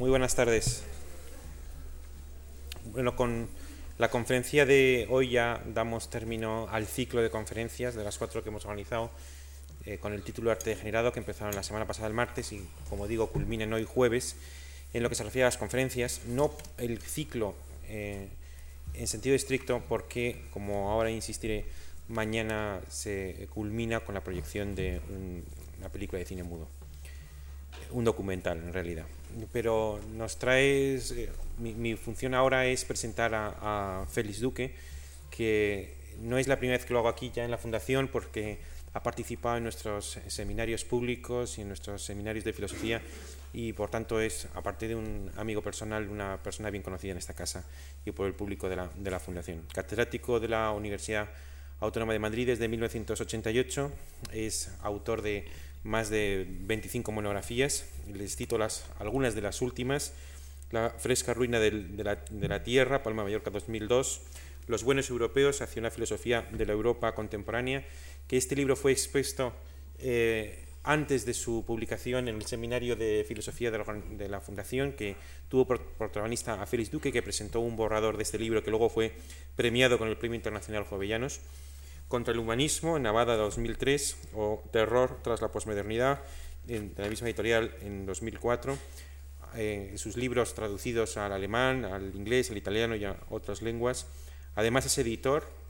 Muy buenas tardes. Bueno, con la conferencia de hoy ya damos término al ciclo de conferencias de las cuatro que hemos organizado eh, con el título Arte Degenerado que empezaron la semana pasada el martes y, como digo, culminen hoy jueves. En lo que se refiere a las conferencias, no el ciclo eh, en sentido estricto, porque, como ahora insistiré, mañana se culmina con la proyección de una película de cine mudo, un documental en realidad. Pero nos traes, eh, mi, función ahora es presentar a, a Félix Duque, que no es la primera vez que lo hago aquí ya en la Fundación, porque ha participado en nuestros seminarios públicos y en nuestros seminarios de filosofía y por tanto es, aparte de un amigo personal, una persona bien conocida en esta casa y por el público de la, de la Fundación. Catedrático de la Universidad Autónoma de Madrid desde 1988, es autor de más de 25 monografías, les cito las, algunas de las últimas, La fresca ruina de, la, de la Tierra, Palma Mallorca 2002, Los buenos europeos hacia una filosofía de la Europa contemporánea, que este libro fue expuesto eh, antes de su publicación en el seminario de filosofía de la, Fundación, que tuvo por protagonista a Félix Duque, que presentó un borrador de este libro que luego fue premiado con el Premio Internacional Jovellanos, contra el humanismo en Navada 2003 o Terror tras la posmodernidad, en, la misma editorial en 2004. Eh, sus libros traducidos al alemán, al inglés, al italiano y a otras lenguas. Además es editor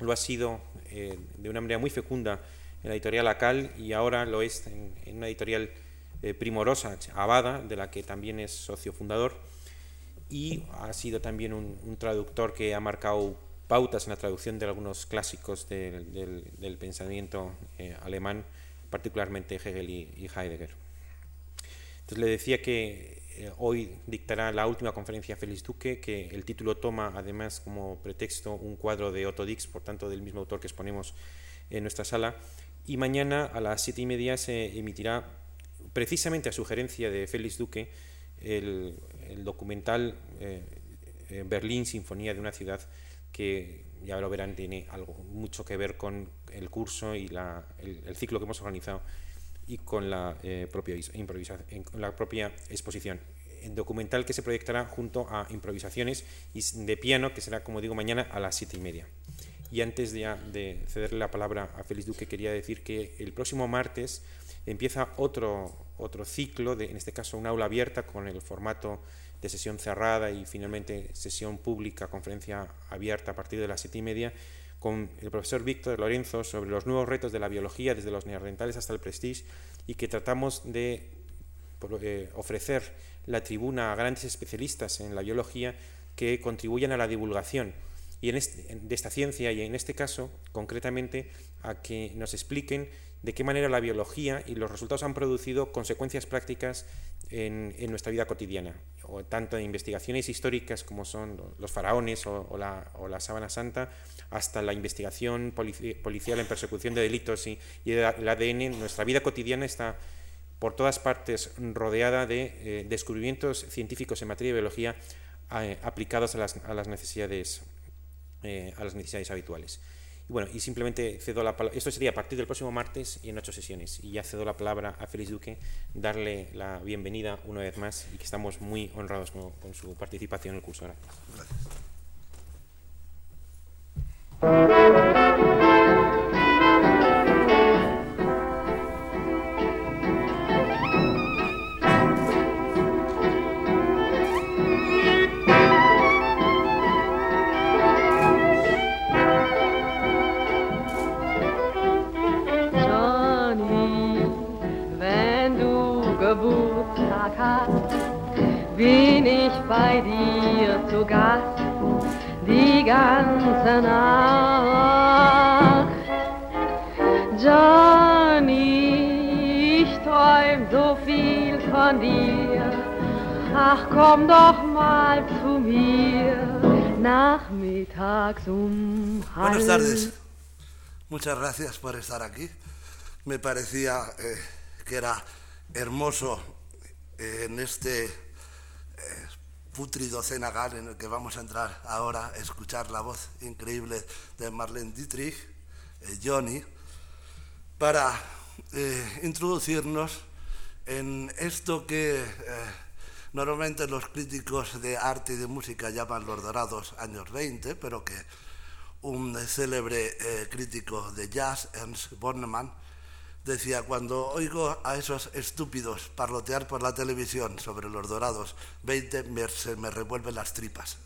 lo ha sido eh, de una manera muy fecunda en la editorial Acal y ahora lo es en, una editorial eh, primorosa, Abada, de la que también es socio fundador, y ha sido también un, traductor que ha marcado pautas en la traducción de algunos clásicos del, pensamiento eh, alemán, particularmente Hegel y Heidegger. Entonces le decía que eh, hoy dictará la última conferencia Félix Duque, que el título toma además como pretexto un cuadro de Otto Dix, por tanto del mismo autor que exponemos en nuestra sala. Y mañana a las siete y media se emitirá, precisamente a sugerencia de Félix Duque, el, documental eh, Berlín, Sinfonía de una ciudad, que ya lo verán, tiene algo mucho que ver con el curso y el ciclo que hemos organizado y con la, eh, propia, improvisación, la propia exposición. El documental que se proyectará junto a improvisaciones de piano, que será, como digo, mañana a las siete y media. Y antes de, de cederle la palabra a Félix Duque, quería decir que el próximo martes empieza otro, otro ciclo, de, en este caso un aula abierta con el formato de sesión cerrada y finalmente sesión pública, conferencia abierta a partir de las siete y media, con el profesor Víctor Lorenzo sobre los nuevos retos de la biología desde los neandertales hasta el prestige y que tratamos de eh, ofrecer la tribuna a grandes especialistas en la biología que contribuyan a la divulgación y en de esta ciencia y en este caso concretamente a que nos expliquen de qué manera la biología y los resultados han producido consecuencias prácticas en, nuestra vida cotidiana, tanto en investigaciones históricas como son los faraones o, la, sábana santa, hasta la investigación policial en persecución de delitos y, el ADN, nuestra vida cotidiana está por todas partes rodeada de eh, descubrimientos científicos en materia de biología eh, aplicados a las necesidades, eh, a las necesidades habituales. Y bueno, y simplemente cedo la palabra, esto sería a partir del próximo martes y en ocho sesiones. Y ya cedo la palabra a Félix Duque, darle la bienvenida una vez más y que estamos muy honrados con, su participación en el curso. Gracias. bin bei dir zu Gast die ganze Nacht. Johnny, ich träum so viel von dir. Ach, komm doch mal zu mir, nachmittags um halb. Buenas tardes. Muchas gracias por estar aquí. Me parecía eh, que era hermoso eh, en este putrido cenagal en el que vamos a entrar ahora, a escuchar la voz increíble de Marlene Dietrich, eh, Johnny, para eh, introducirnos en esto que eh, normalmente los críticos de arte y de música llaman los dorados años 20, pero que un célebre crítico de jazz, Ernst Bornemann, decía, cuando oigo a esos estúpidos parlotear por la televisión sobre los dorados 20, me, se me revuelven las tripas.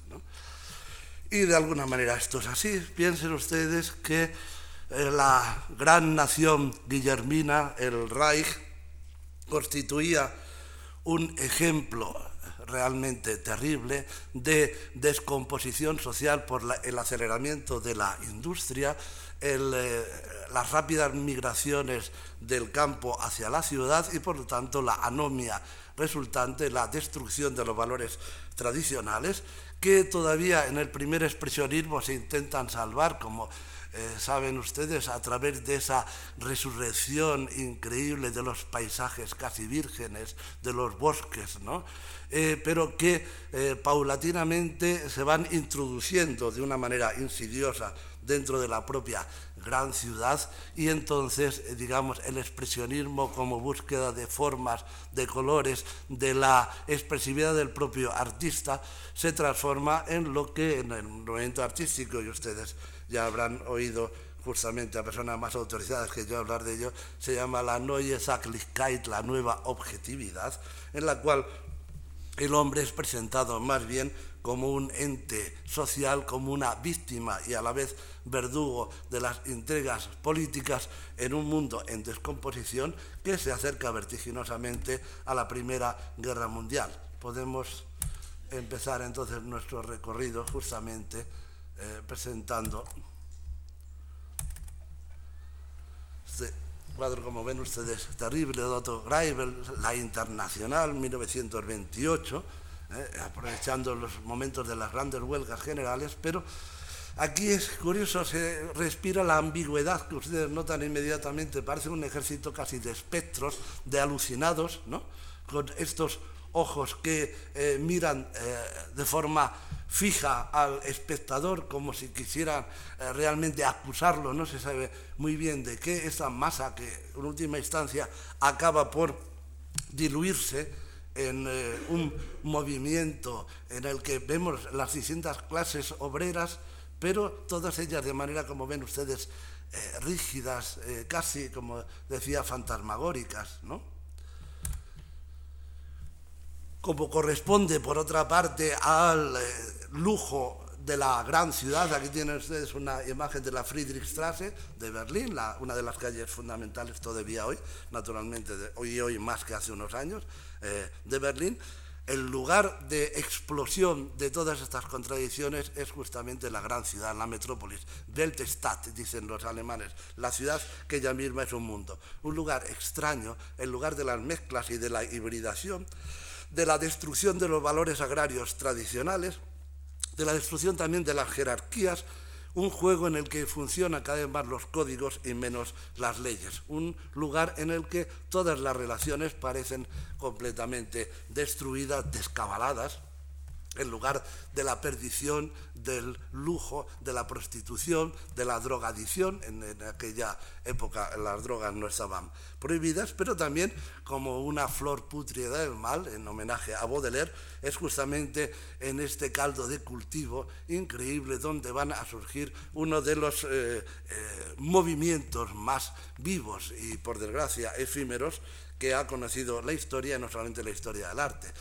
Y de alguna manera esto es así. Piensen ustedes que eh, la gran nación guillermina, el Reich, constituía un ejemplo realmente terrible de descomposición social por el aceleramiento de la industria, eh, las rápidas migraciones del campo hacia la ciudad y por lo tanto la anomia resultante, la destrucción de los valores tradicionales que todavía en el primer expresionismo se intentan salvar como eh, saben ustedes, a través de esa resurrección increíble de los paisajes casi vírgenes, de los bosques, ¿no? Eh, pero que paulatinamente se van introduciendo de una manera insidiosa dentro de la propia gran ciudad. Y entonces, digamos, el expresionismo como búsqueda de formas, de colores, de la expresividad del propio artista, se transforma en lo que en el movimiento artístico, y ustedes ya habrán oído justamente a personas más autorizadas que yo hablar de ello, se llama la Neue Sachlichkeit, la nueva objetividad, en la cual el hombre es presentado más bien como un ente social, como una víctima y a la vez verdugo de las intrigas políticas en un mundo en descomposición que se acerca vertiginosamente a la Primera Guerra Mundial. Podemos empezar entonces nuestro recorrido justamente eh, presentando este cuadro, como ven ustedes, terrible de Otto Greibel, La Internacional, 1928, eh, aprovechando los momentos de las grandes huelgas generales, pero aquí es curioso, se respira la ambigüedad que ustedes notan inmediatamente, parece un ejército casi de espectros, de alucinados, ¿no? con estos ojos que eh, miran de forma fija al espectador como si quisieran eh, realmente acusarlo, no se sabe muy bien de qué, esa masa que en última instancia acaba por diluirse en eh, un movimiento en el que vemos las distintas clases obreras, pero todas ellas de manera, como ven ustedes, eh, rígidas, casi, como decía, fantasmagóricas, ¿no? como corresponde, por otra parte, al lujo de la gran ciudad. Aquí tienen ustedes una imagen de la Friedrichstraße de Berlín, una de las calles fundamentales todavía hoy, naturalmente, hoy y hoy más que hace unos años, eh, de Berlín. El lugar de explosión de todas estas contradicciones es justamente la gran ciudad, la metrópolis, Weltstadt, dicen los alemanes, la ciudad que ella misma es un mundo. Un lugar extraño, el lugar de las mezclas y de la hibridación, de la destrucción de los valores agrarios tradicionales, de la destrucción también de las jerarquías, un juego en el que funcionan cada vez más los códigos y menos las leyes, un lugar en el que todas las relaciones parecen completamente destruidas, descabaladas, en lugar de la perdición, del lujo, de la prostitución, de la drogadicción. En, aquella época las drogas no estaban prohibidas, pero también como una flor putrida del mal, en homenaje a Baudelaire, es justamente en este caldo de cultivo increíble donde van a surgir uno de los eh, eh, movimientos más vivos y, por desgracia, efímeros que ha conocido la historia, no solamente la historia del arte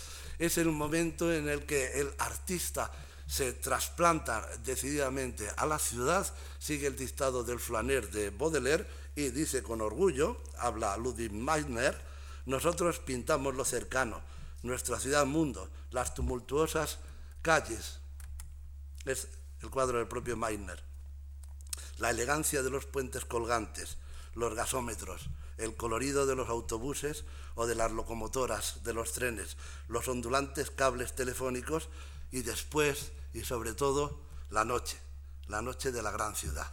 es el momento en el que el artista se trasplanta decididamente a la ciudad, sigue el dictado del flaner de Baudelaire y dice con orgullo, habla Ludwig Meissner, nosotros pintamos lo cercano, nuestra ciudad mundo, las tumultuosas calles. Es el cuadro del propio Meissner. La elegancia de los puentes colgantes, los gasómetros, el colorido de los autobuses o de las locomotoras, de los trenes, los ondulantes cables telefónicos y después, y sobre todo, la noche, la noche de la gran ciudad,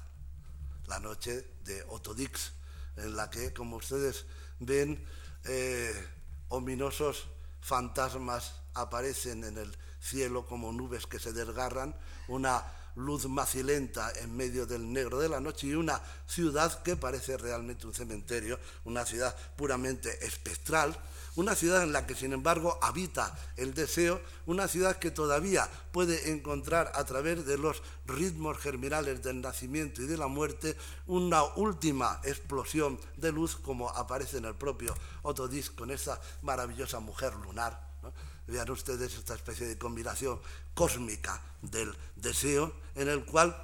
la noche de Otodix, en la que, como ustedes ven, eh, ominosos fantasmas aparecen en el cielo como nubes que se desgarran, una luz macilenta en medio del negro de la noche y una ciudad que parece realmente un cementerio, una ciudad puramente espectral, una ciudad en la que sin embargo habita el deseo, una ciudad que todavía puede encontrar a través de los ritmos germinales del nacimiento y de la muerte una última explosión de luz como aparece en el propio Otodis con esa maravillosa mujer lunar. Vean ustedes esta especie de combinación cósmica del deseo en el cual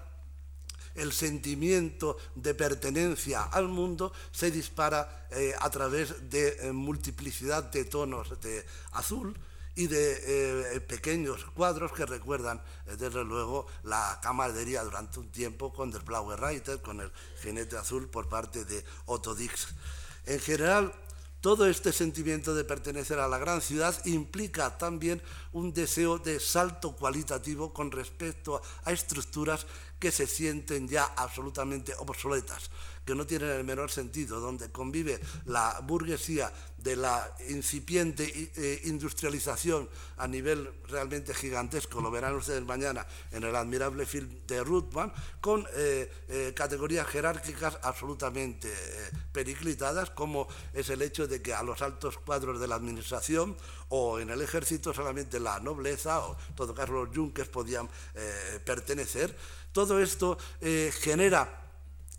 el sentimiento de pertenencia al mundo se dispara eh, a través de eh, multiplicidad de tonos de azul y de eh, pequeños cuadros que recuerdan, desde luego, la camaradería durante un tiempo con Der Blaue Reiter, con el jinete azul por parte de Otto Dix. En general, todo este sentimiento de pertenecer a la gran ciudad implica también un deseo de salto cualitativo con respecto a estructuras que se sienten ya absolutamente obsoletas que no tienen el menor sentido, donde convive la burguesía de la incipiente eh, industrialización a nivel realmente gigantesco, lo verán ustedes mañana en el admirable film de Ruthman, con eh, eh, categorías jerárquicas absolutamente periclitadas, como es el hecho de que a los altos cuadros de la administración o en el ejército solamente la nobleza o en todo caso los yunques podían pertenecer. Todo esto genera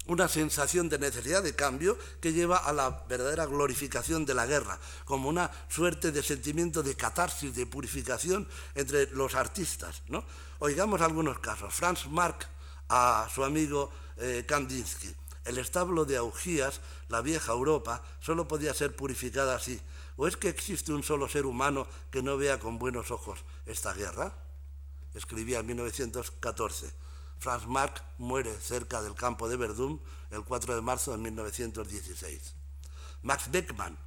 una sensación de necesidad de cambio que lleva a la verdadera glorificación de la guerra, como una suerte de sentimiento de catarsis, de purificación entre los artistas. ¿no? Oigamos algunos casos. Franz Marc a su amigo eh, Kandinsky. El establo de Augías, la vieja Europa, solo podía ser purificada así. ¿O es que existe un solo ser humano que no vea con buenos ojos esta guerra? Escribía en 1914. Franz Marc muere cerca del campo de Verdún el 4 de marzo de 1916. Max Beckmann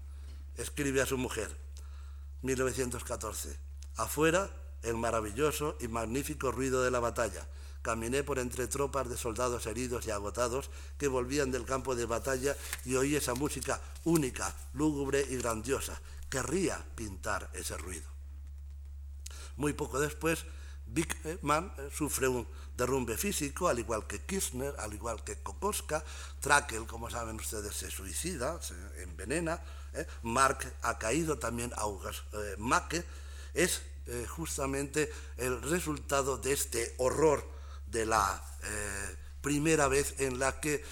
escribe a su mujer, 1914, afuera el maravilloso y magnífico ruido de la batalla. Caminé por entre tropas de soldados heridos y agotados que volvían del campo de batalla y oí esa música única, lúgubre y grandiosa. Querría pintar ese ruido. Muy poco después, Beckmann sufre un derrumbe físico, al igual que Kirchner, al igual que Kokoska. Trakel, como saben ustedes, se suicida, se envenena. ¿eh? Mark ha caído también, August eh, Macke. Es eh, justamente el resultado de este horror de la primera vez en la que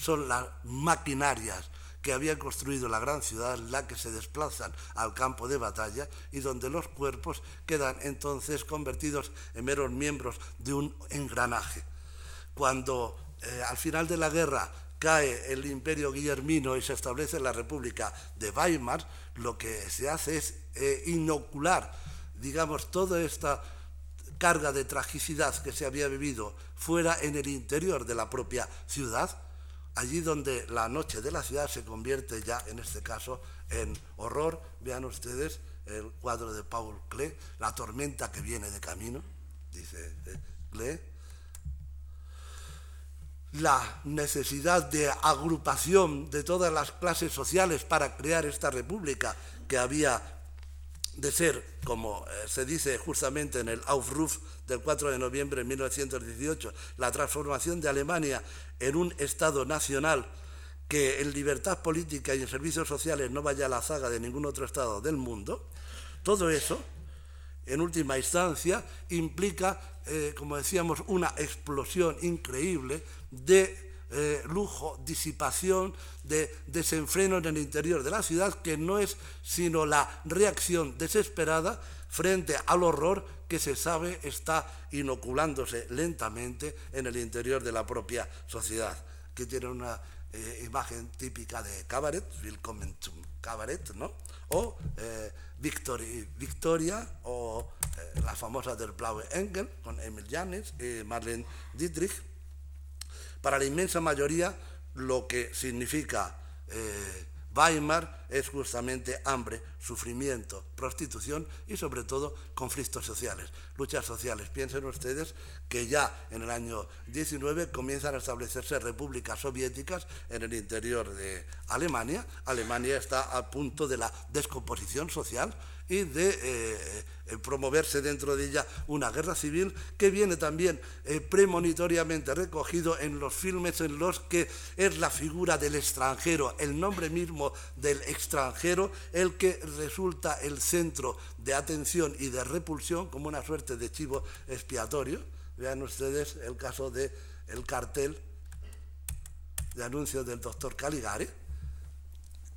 son las maquinarias que había construido la gran ciudad, la que se desplazan al campo de batalla y donde los cuerpos quedan entonces convertidos en meros miembros de un engranaje. Cuando eh, al final de la guerra cae el imperio guillermino y se establece la República de Weimar, lo que se hace es eh, inocular, digamos, toda esta carga de tragicidad que se había vivido fuera en el interior de la propia ciudad, allí donde la noche de la ciudad se convierte ya, en este caso, en horror. Vean ustedes el cuadro de Paul Klee, la tormenta que viene de camino, dice Klee. Eh, la necesidad de agrupación de todas las clases sociales para crear esta república que había de ser, como eh, se dice justamente en el Aufruf del 4 de noviembre de 1918, la transformación de Alemania en un Estado nacional que en libertad política y en servicios sociales no vaya a la zaga de ningún otro Estado del mundo, todo eso, en última instancia, implica, eh, como decíamos, una explosión increíble de eh, lujo, disipación, de desenfreno en el interior de la ciudad, que no es sino la reacción desesperada frente al horror que se sabe está inoculándose lentamente en el interior de la propia sociedad, que tiene una eh, imagen típica de cabaret, Willkommen zum Cabaret, ¿no? O eh, Victoria, o la famosa del Blaue Engel, con Emil Janis y Marlene Dietrich, para la inmensa mayoría, lo que significa eh, Weimar es justamente hambre, sufrimiento, prostitución y sobre todo conflictos sociales, luchas sociales. Piensen ustedes que ya en el año 19 comienzan a establecerse repúblicas soviéticas en el interior de Alemania. Alemania está a punto de la descomposición social y de eh, eh, promoverse dentro de ella una guerra civil que viene también eh, premonitoriamente recogido en los filmes en los que es la figura del extranjero, el nombre mismo del extranjero, el que resulta el centro de atención y de repulsión como una suerte de chivo expiatorio. Vean ustedes el caso del el cartel de anuncios del doctor Caligari,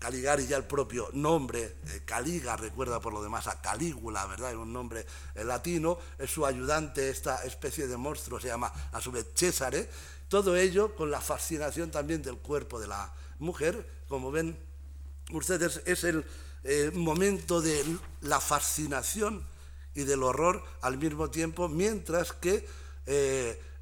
Caligari ya el propio nombre, eh, Caliga, recuerda por lo demás a Calígula, ¿verdad? Es un nombre eh, latino, es su ayudante, esta especie de monstruo se llama a su vez Césare, todo ello con la fascinación también del cuerpo de la mujer, como ven ustedes, es el eh, momento de la fascinación y del horror al mismo tiempo, mientras que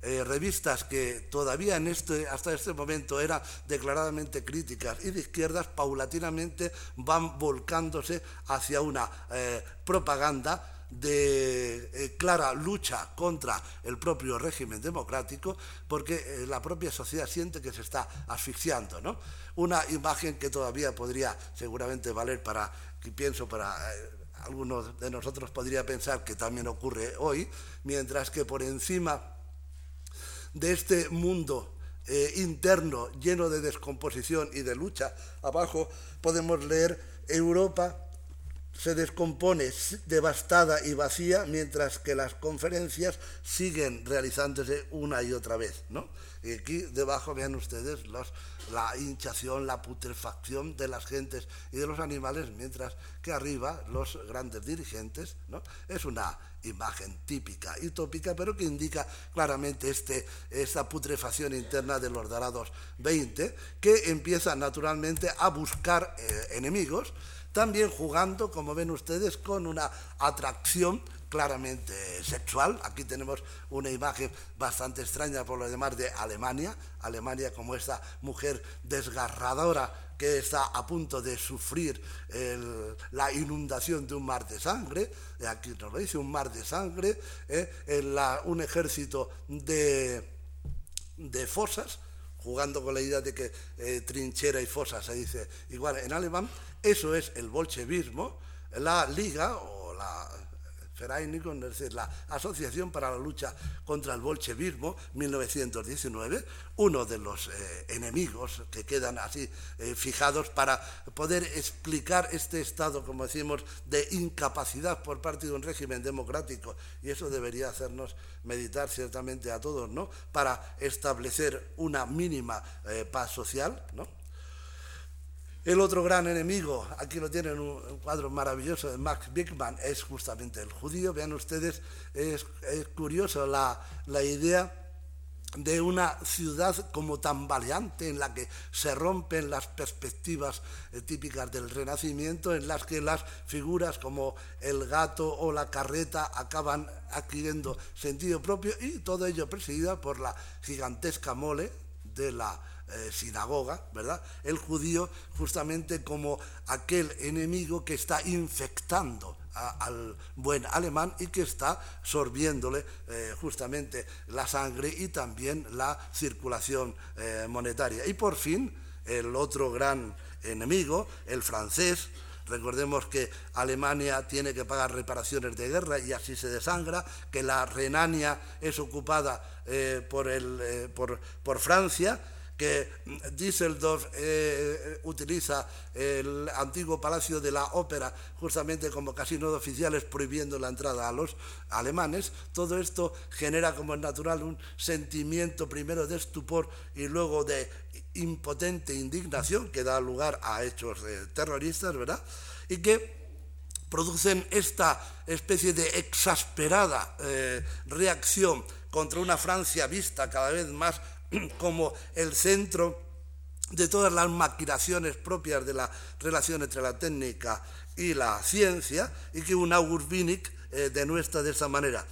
eh, revistas que todavía en este, hasta este momento eran declaradamente críticas y de izquierdas, paulatinamente van volcándose hacia una eh, propaganda de eh, clara lucha contra el propio régimen democrático, porque la propia sociedad siente que se está asfixiando. ¿no? Una imagen que todavía podría seguramente valer para, pienso, para algunos de nosotros podría pensar que también ocurre hoy, mientras que por encima de este mundo eh, interno lleno de descomposición y de lucha, abajo podemos leer Europa se descompone devastada y vacía mientras que las conferencias siguen realizándose una y otra vez. ¿no? Y aquí debajo vean ustedes los, la hinchación, la putrefacción de las gentes y de los animales, mientras que arriba los grandes dirigentes. ¿no? Es una imagen típica y tópica, pero que indica claramente este, esta putrefacción interna de los dorados 20, que empieza naturalmente a buscar eh, enemigos, también jugando, como ven ustedes, con una atracción claramente sexual. Aquí tenemos una imagen bastante extraña por lo demás de Alemania, Alemania como esta mujer desgarradora que está a punto de sufrir la inundación de un mar de sangre, aquí nos lo dice, un mar de sangre, eh, un ejército de, de fosas, jugando con la idea de que eh, trinchera y fosa se dice igual en alemán, eso es el bolchevismo, la liga o la es decir, la Asociación para la Lucha contra el Bolchevismo, 1919, uno de los eh, enemigos que quedan así eh, fijados para poder explicar este estado, como decimos, de incapacidad por parte de un régimen democrático, y eso debería hacernos meditar ciertamente a todos, ¿no?, para establecer una mínima eh, paz social, ¿no?, el otro gran enemigo, aquí lo tienen un cuadro maravilloso de Max Bickman, es justamente el judío. Vean ustedes, es, curioso la, idea de una ciudad como tambaleante en la que se rompen las perspectivas eh, típicas del Renacimiento, en las que las figuras como el gato o la carreta acaban adquiriendo sentido propio y todo ello presidida por la gigantesca mole de la eh, sinagoga, ¿verdad? El judío justamente como aquel enemigo que está infectando al buen alemán y que está sorbiéndole eh, justamente la sangre y también la circulación eh, monetaria. Y por fin, el otro gran enemigo, el francés, Recordemos que Alemania tiene que pagar reparaciones de guerra y así se desangra, que la Renania es ocupada por, el, por, por Francia que Düsseldorf eh, eh, utiliza el antiguo Palacio de la Ópera justamente como casino de oficiales prohibiendo la entrada a los alemanes, todo esto genera como es natural un sentimiento primero de estupor y luego de impotente indignación que da lugar a hechos eh, terroristas, ¿verdad? Y que producen esta especie de exasperada reacción contra una Francia vista cada vez más como el centro de todas las maquinaciones propias de la relación entre la técnica y la ciencia, y que un August Wienig eh, denuestra de esa manera.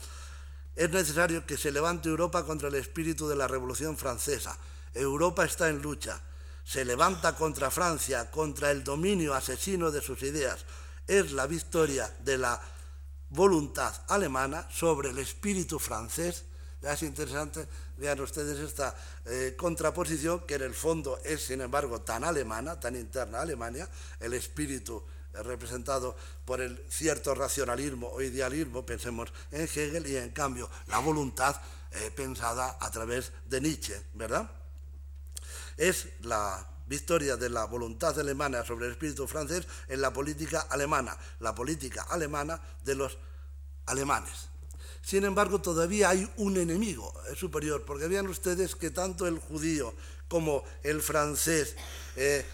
Es necesario que se levante Europa contra el espíritu de la Revolución Francesa. Europa está en lucha. Se levanta contra Francia, contra el dominio asesino de sus ideas. Es la victoria de la voluntad alemana sobre el espíritu francés. Es interesante Vean ustedes esta eh, contraposición que en el fondo es, sin embargo, tan alemana, tan interna a Alemania, el espíritu representado por el cierto racionalismo o idealismo, pensemos en Hegel, y en cambio la voluntad eh, pensada a través de Nietzsche, ¿verdad? Es la victoria de la voluntad alemana sobre el espíritu francés en la política alemana, la política alemana de los alemanes. Sin embargo, todavía hay un enemigo superior, porque vean ustedes que tanto el judío como el francés eh,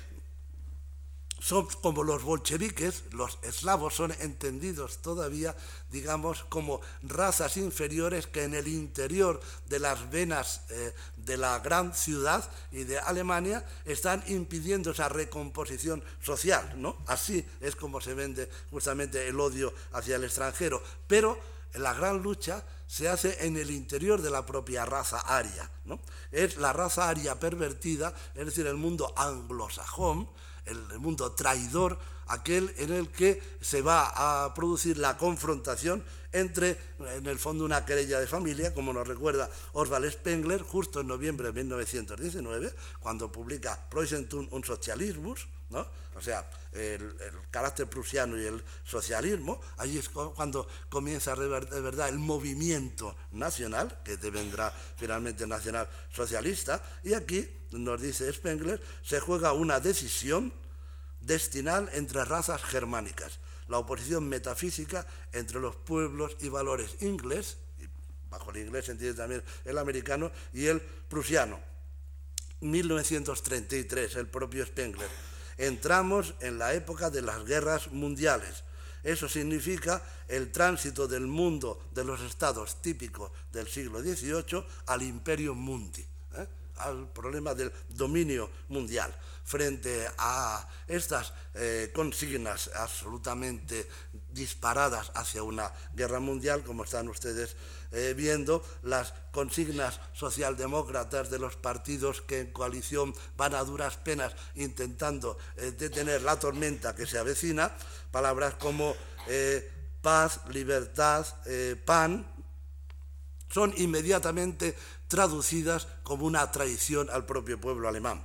son como los bolcheviques, los eslavos son entendidos todavía, digamos, como razas inferiores que en el interior de las venas eh, de la gran ciudad y de Alemania están impidiendo esa recomposición social, ¿no? Así es como se vende justamente el odio hacia el extranjero. Pero la gran lucha se hace en el interior de la propia raza aria, ¿no? Es la raza aria pervertida, es decir, el mundo anglosajón, el mundo traidor, aquel en el que se va a producir la confrontación entre, en el fondo, una querella de familia, como nos recuerda Oswald Spengler, justo en noviembre de 1919, cuando publica Preußentum und Sozialismus, ¿no? o sea, el, carácter prusiano y el socialismo, ahí es cuando comienza de verdad el movimiento nacional, que devendrá finalmente nacional socialista, y aquí, nos dice Spengler, se juega una decisión destinal entre razas germánicas, la oposición metafísica entre los pueblos y valores inglés, y bajo el inglés se entiende también el americano, y el prusiano. 1933, el propio Spengler entramos en la época de las guerras mundiales. Eso significa el tránsito del mundo de los estados típicos del siglo XVIII al imperio mundi, ¿eh? al problema del dominio mundial. Frente a estas eh, consignas absolutamente disparadas hacia una guerra mundial, como están ustedes eh, viendo las consignas socialdemócratas de los partidos que en coalición van a duras penas intentando eh, detener la tormenta que se avecina, palabras como eh, paz, libertad, pan, son inmediatamente traducidas como una traición al propio pueblo alemán.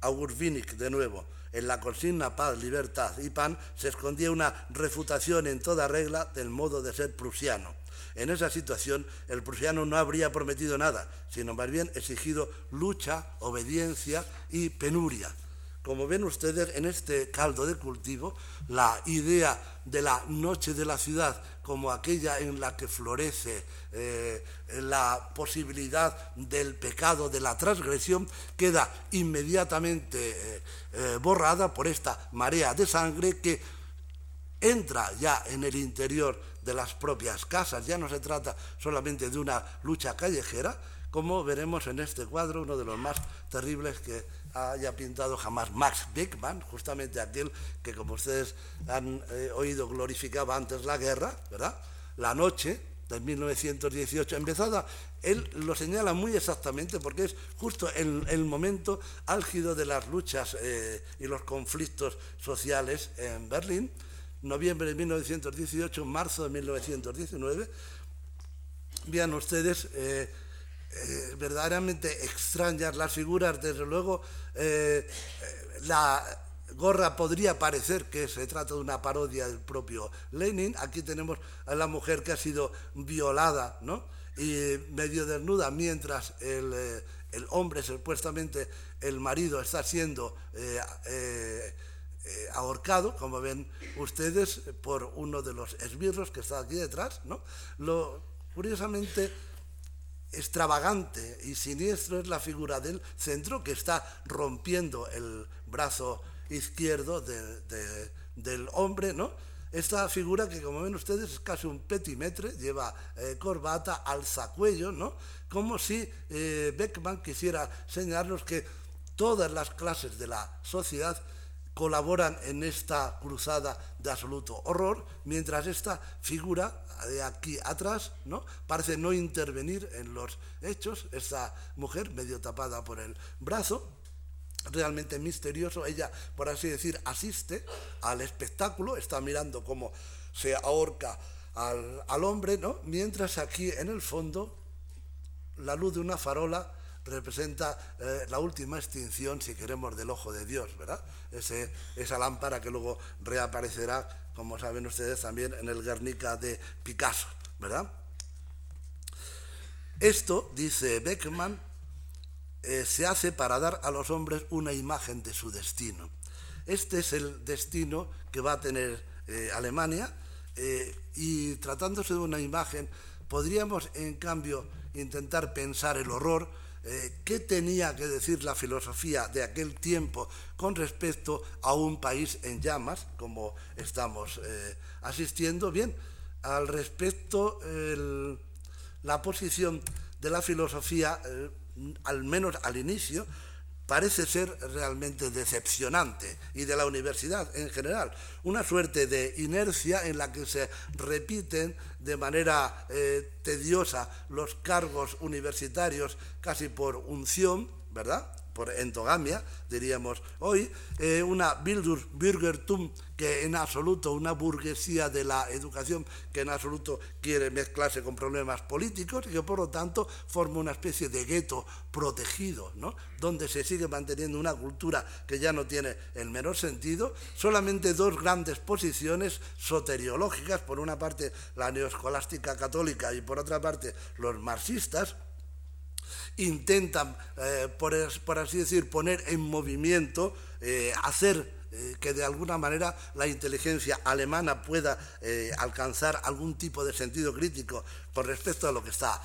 August de nuevo, en la consigna paz, libertad y pan se escondía una refutación en toda regla del modo de ser prusiano. En esa situación, el prusiano no habría prometido nada, sino más bien exigido lucha, obediencia y penuria. Como ven ustedes en este caldo de cultivo, la idea de la noche de la ciudad como aquella en la que florece eh, la posibilidad del pecado, de la transgresión, queda inmediatamente eh, eh, borrada por esta marea de sangre que entra ya en el interior de las propias casas. Ya no se trata solamente de una lucha callejera, como veremos en este cuadro, uno de los más terribles que haya pintado jamás Max Beckmann, justamente aquel que, como ustedes han eh, oído, glorificaba antes la guerra, ¿verdad? La noche de 1918 empezada, él lo señala muy exactamente porque es justo el, el momento álgido de las luchas eh, y los conflictos sociales en Berlín. Noviembre de 1918, marzo de 1919, vean ustedes eh, eh, verdaderamente extrañas las figuras, desde luego eh, la gorra podría parecer que se trata de una parodia del propio Lenin, aquí tenemos a la mujer que ha sido violada, ¿no? y medio desnuda mientras el, el hombre, supuestamente el marido, está siendo eh, ahorcado, como ven ustedes, por uno de los esbirros que está aquí detrás. ¿no? Lo curiosamente extravagante y siniestro es la figura del centro que está rompiendo el brazo izquierdo del hombre, ¿no? Esta figura que, como ven ustedes, es casi un petimetre, lleva eh, corbata, alzacuello, ¿no? Como si eh, Beckman quisiera señalarnos que todas las clases de la sociedad colaboran en esta cruzada de absoluto horror, mientras esta figura de aquí atrás ¿no? parece no intervenir en los hechos, esta mujer medio tapada por el brazo, realmente misterioso, ella, por así decir, asiste al espectáculo, está mirando cómo se ahorca al, al hombre, ¿no? mientras aquí en el fondo la luz de una farola representa eh, la última extinción, si queremos, del ojo de Dios, ¿verdad? Ese, esa lámpara que luego reaparecerá, como saben ustedes, también en el Guernica de Picasso, ¿verdad? Esto, dice Beckman, eh, se hace para dar a los hombres una imagen de su destino. Este es el destino que va a tener eh, Alemania eh, y tratándose de una imagen, podríamos en cambio intentar pensar el horror, qué tenía que decir la filosofía de aquel tiempo con respecto a un país en llamas, como estamos asistiendo. Bien, al respecto, la posición de la filosofía al menos al inicio, parece ser realmente decepcionante y de la universidad en general. Una suerte de inercia en la que se repiten de manera eh, tediosa los cargos universitarios casi por unción, ¿verdad? Por endogamia, diríamos hoy, eh, una Bürgertum que en absoluto, una burguesía de la educación que en absoluto quiere mezclarse con problemas políticos y que por lo tanto forma una especie de gueto protegido, ¿no? donde se sigue manteniendo una cultura que ya no tiene el menor sentido, solamente dos grandes posiciones soteriológicas, por una parte la neoescolástica católica y por otra parte los marxistas, intentan, eh, por, así decir, poner en movimiento, eh, hacer eh, que de alguna manera la inteligencia alemana pueda alcanzar algún tipo de sentido crítico con respecto a lo que está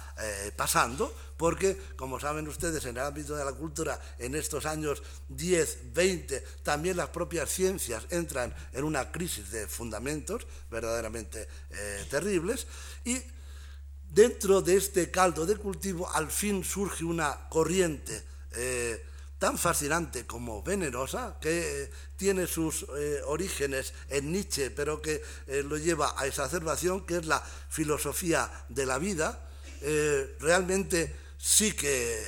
pasando, porque, como saben ustedes, en el ámbito de la cultura, en estos años 10, 20, también las propias ciencias entran en una crisis de fundamentos verdaderamente terribles y dentro de este caldo de cultivo al fin surge una corriente eh, tan fascinante como venerosa, que eh, tiene sus eh, orígenes en Nietzsche, pero que lo lleva a exacerbación, que es la filosofía de la vida, realmente sí que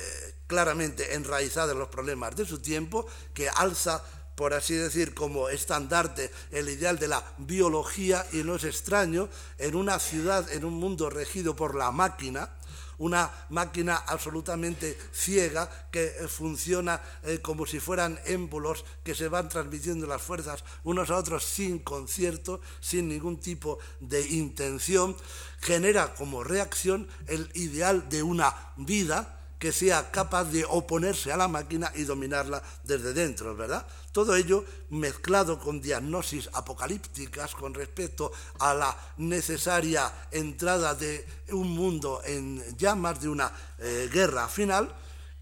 claramente enraizada en los problemas de su tiempo, que alza por así decir, como estandarte el ideal de la biología y no es extraño en una ciudad, en un mundo regido por la máquina, una máquina absolutamente ciega que eh, funciona eh, como si fueran émbolos que se van transmitiendo las fuerzas unos a otros sin concierto, sin ningún tipo de intención, genera como reacción el ideal de una vida que sea capaz de oponerse a la máquina y dominarla desde dentro, ¿verdad? Todo ello mezclado con diagnosis apocalípticas con respecto a la necesaria entrada de un mundo en llamas, de una eh, guerra final,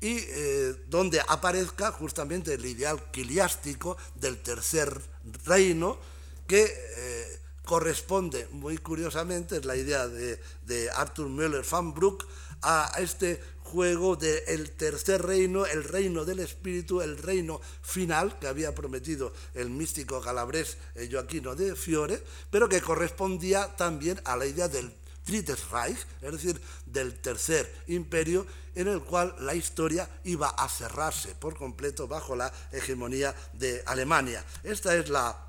y eh, donde aparezca justamente el ideal quiliástico del tercer reino, que eh, corresponde muy curiosamente, es la idea de, de Arthur Müller van Broek, a este juego del tercer reino, el reino del espíritu, el reino final que había prometido el místico calabrés eh, Joaquino de Fiore, pero que correspondía también a la idea del Drittes Reich, es decir, del tercer imperio, en el cual la historia iba a cerrarse por completo bajo la hegemonía de Alemania. Esta es la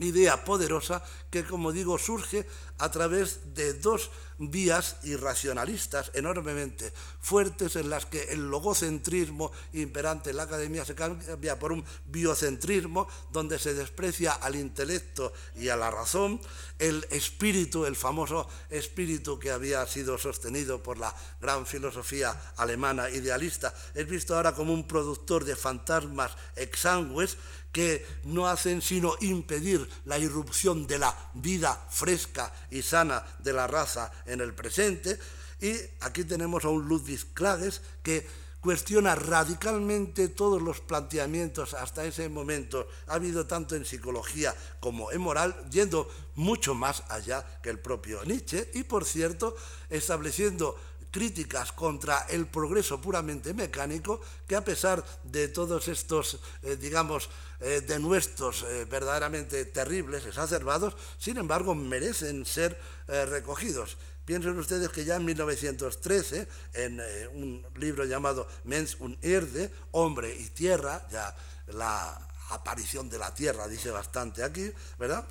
idea poderosa que, como digo, surge a través de dos vías irracionalistas enormemente fuertes en las que el logocentrismo imperante en la academia se cambia por un biocentrismo donde se desprecia al intelecto y a la razón, el espíritu, el famoso espíritu que había sido sostenido por la gran filosofía alemana idealista, es visto ahora como un productor de fantasmas exangües que no hacen sino impedir la irrupción de la vida fresca y sana de la raza en el presente. Y aquí tenemos a un Ludwig Klages que cuestiona radicalmente todos los planteamientos hasta ese momento, ha habido tanto en psicología como en moral, yendo mucho más allá que el propio Nietzsche y, por cierto, estableciendo críticas contra el progreso puramente mecánico, que a pesar de todos estos, eh, digamos, eh, denuestos eh, verdaderamente terribles, exacerbados, sin embargo, merecen ser recogidos. Piensen ustedes que ya en 1913, en un libro llamado Mens und Erde, Hombre y Tierra, ya la aparición de la Tierra dice bastante aquí, ¿verdad?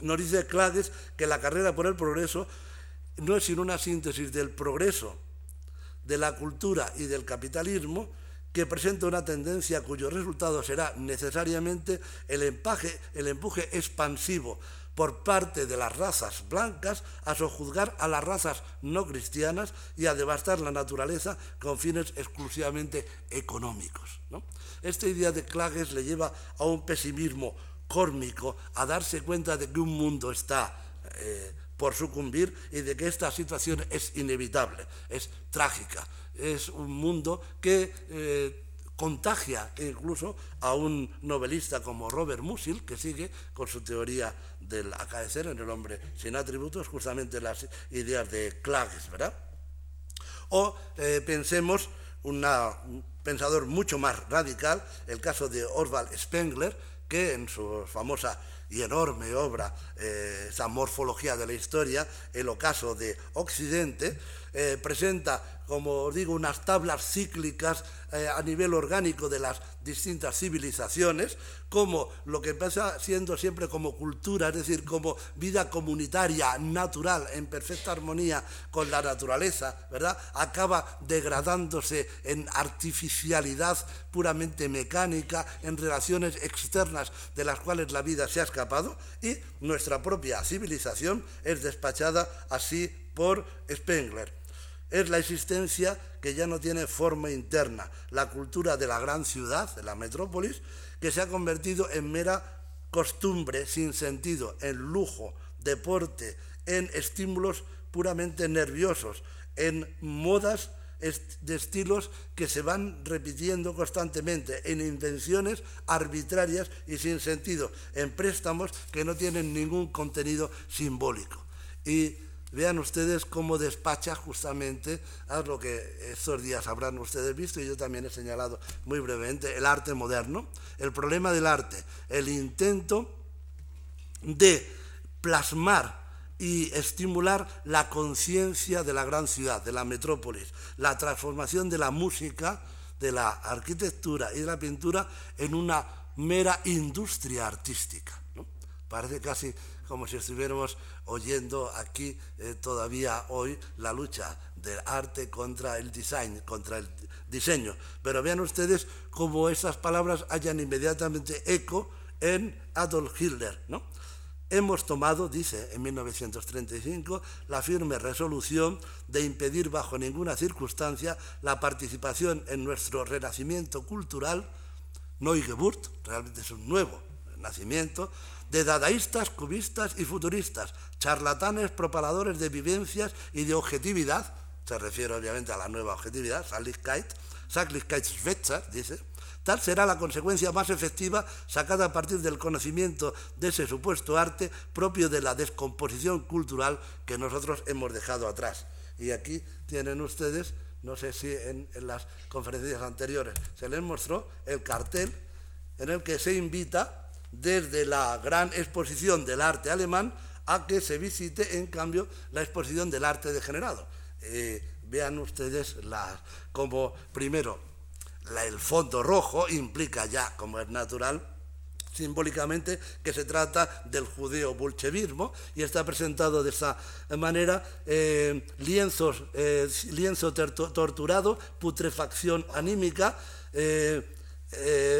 Nos dice Clades que la carrera por el progreso no es sino una síntesis del progreso de la cultura y del capitalismo que presenta una tendencia cuyo resultado será necesariamente el, empuje expansivo por parte de las razas blancas a sojuzgar a las razas no cristianas y a devastar la naturaleza con fines exclusivamente económicos. Esta idea de Clages le lleva a un pesimismo córmico, a darse cuenta de que un mundo está eh, por sucumbir y de que esta situación es inevitable, es trágica, es un mundo que eh, contagia incluso a un novelista como Robert Musil, que sigue con su teoría del acaecer en el hombre sin atributos, justamente las ideas de Klages, ¿verdad? O eh, pensemos un pensador mucho más radical, el caso de Oswald Spengler, que en su famosa y enorme obra, eh, esa morfología de la historia, el ocaso de Occidente, eh, presenta, como digo, unas tablas cíclicas eh, a nivel orgánico de las distintas civilizaciones, como lo que empieza siendo siempre como cultura, es decir, como vida comunitaria, natural, en perfecta armonía con la naturaleza, ¿verdad? Acaba degradándose en artificialidad puramente mecánica, en relaciones externas de las cuales la vida se ha escapado, y nuestra propia civilización es despachada así por Spengler es la existencia que ya no tiene forma interna, la cultura de la gran ciudad, de la metrópolis, que se ha convertido en mera costumbre sin sentido, en lujo, deporte, en estímulos puramente nerviosos, en modas de estilos que se van repitiendo constantemente, en invenciones arbitrarias y sin sentido, en préstamos que no tienen ningún contenido simbólico. Y Vean ustedes cómo despacha justamente a lo que estos días habrán ustedes visto y yo también he señalado muy brevemente, el arte moderno, el problema del arte, el intento de plasmar y estimular la conciencia de la gran ciudad, de la metrópolis, la transformación de la música, de la arquitectura y de la pintura en una mera industria artística. Parece casi como si estuviéramos oyendo aquí eh, todavía hoy la lucha del arte contra el design, contra el diseño. Pero vean ustedes cómo esas palabras hayan inmediatamente eco en Adolf Hitler, ¿no? Hemos tomado, dice en 1935, la firme resolución de impedir bajo ninguna circunstancia la participación en nuestro renacimiento cultural, Neugeburt, realmente es un nuevo nacimiento, de dadaístas, cubistas y futuristas, charlatanes propaladores de vivencias y de objetividad, se refiere obviamente a la nueva objetividad, Sachlichkeit, Sachlichkeitswetzer, dice, tal será la consecuencia más efectiva sacada a partir del conocimiento de ese supuesto arte propio de la descomposición cultural que nosotros hemos dejado atrás. Y aquí tienen ustedes, no sé si en las conferencias anteriores se les mostró el cartel en el que se invita desde la gran exposición del arte alemán a que se visite, en cambio, la exposición del arte degenerado. Eh, vean ustedes la, como, primero, el fondo rojo implica ya, como es natural, simbólicamente que se trata del judeo bolchevismo y está presentado de esa manera eh, lienzos, eh, lienzo torturado, putrefacción anímica,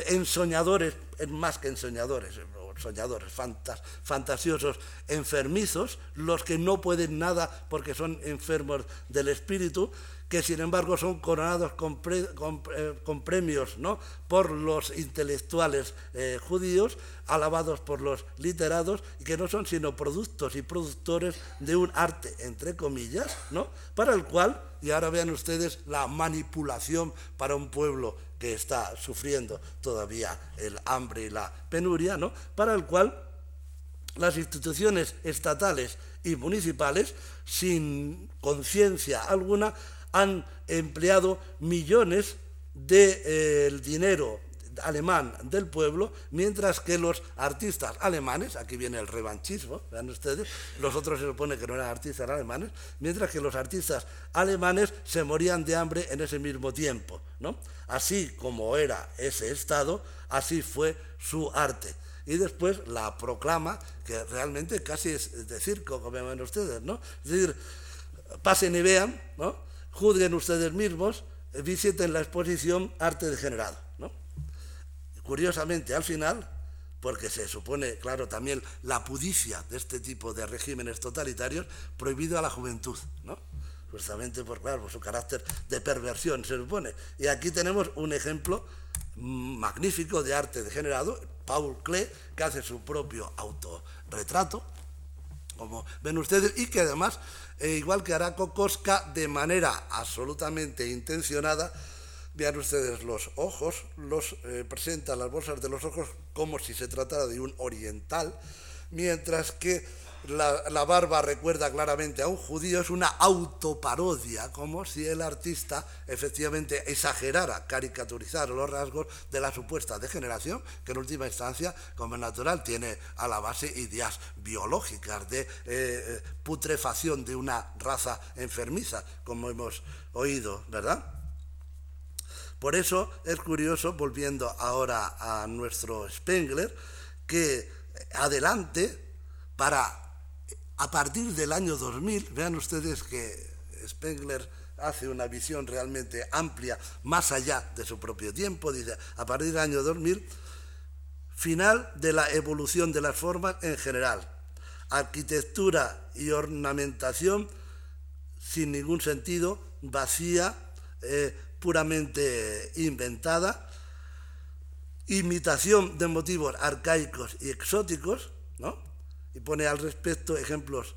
ensoñadores más que ensoñadores, soñadores, fantasiosos, enfermizos, los que no pueden nada porque son enfermos del espíritu, que sin embargo son coronados con, eh, premios ¿no? por los intelectuales eh, judíos, alabados por los literados, y que no son sino productos y productores de un arte, entre comillas, ¿no? para el cual, y ahora vean ustedes la manipulación para un pueblo que está sufriendo todavía el hambre y la penuria, ¿no? para el cual las instituciones estatales y municipales, sin conciencia alguna, han empleado millones de eh, dinero alemán del pueblo, mientras que los artistas alemanes, aquí viene el revanchismo, vean ustedes, los otros se supone que no eran artistas alemanes, mientras que los artistas alemanes se morían de hambre en ese mismo tiempo. ¿no? Así como era ese Estado, así fue su arte. Y después la proclama, que realmente casi es de circo, como ven ustedes, ¿no? Es decir, pasen y vean, ¿no? Juzguen ustedes mismos, visiten la exposición Arte Degenerado. Curiosamente, al final, porque se supone, claro, también la pudicia de este tipo de regímenes totalitarios, prohibido a la juventud, ¿no? Justamente por, claro, su carácter de perversión, se supone. Y aquí tenemos un ejemplo magnífico de arte degenerado, Paul Klee, que hace su propio autorretrato, como ven ustedes, y que además, eh, igual que hará Kokoska, de manera absolutamente intencionada, Vean ustedes los ojos, los eh, presenta las bolsas de los ojos como si se tratara de un oriental, mientras que la, barba recuerda claramente a un judío, es una autoparodia, como si el artista efectivamente exagerara, caricaturizara los rasgos de la supuesta degeneración, que en última instancia, como es natural, tiene a la base ideas biológicas de eh, eh, putrefacción de una raza enfermiza, como hemos oído, ¿verdad? Por eso es curioso, volviendo ahora a nuestro Spengler, que adelante, para a partir del año 2000, vean ustedes que Spengler hace una visión realmente amplia, más allá de su propio tiempo, dice, a partir del año 2000, final de la evolución de las formas en general, arquitectura y ornamentación sin ningún sentido, vacía, eh, puramente inventada, imitación de motivos arcaicos y exóticos, ¿no? Y pone al respecto ejemplos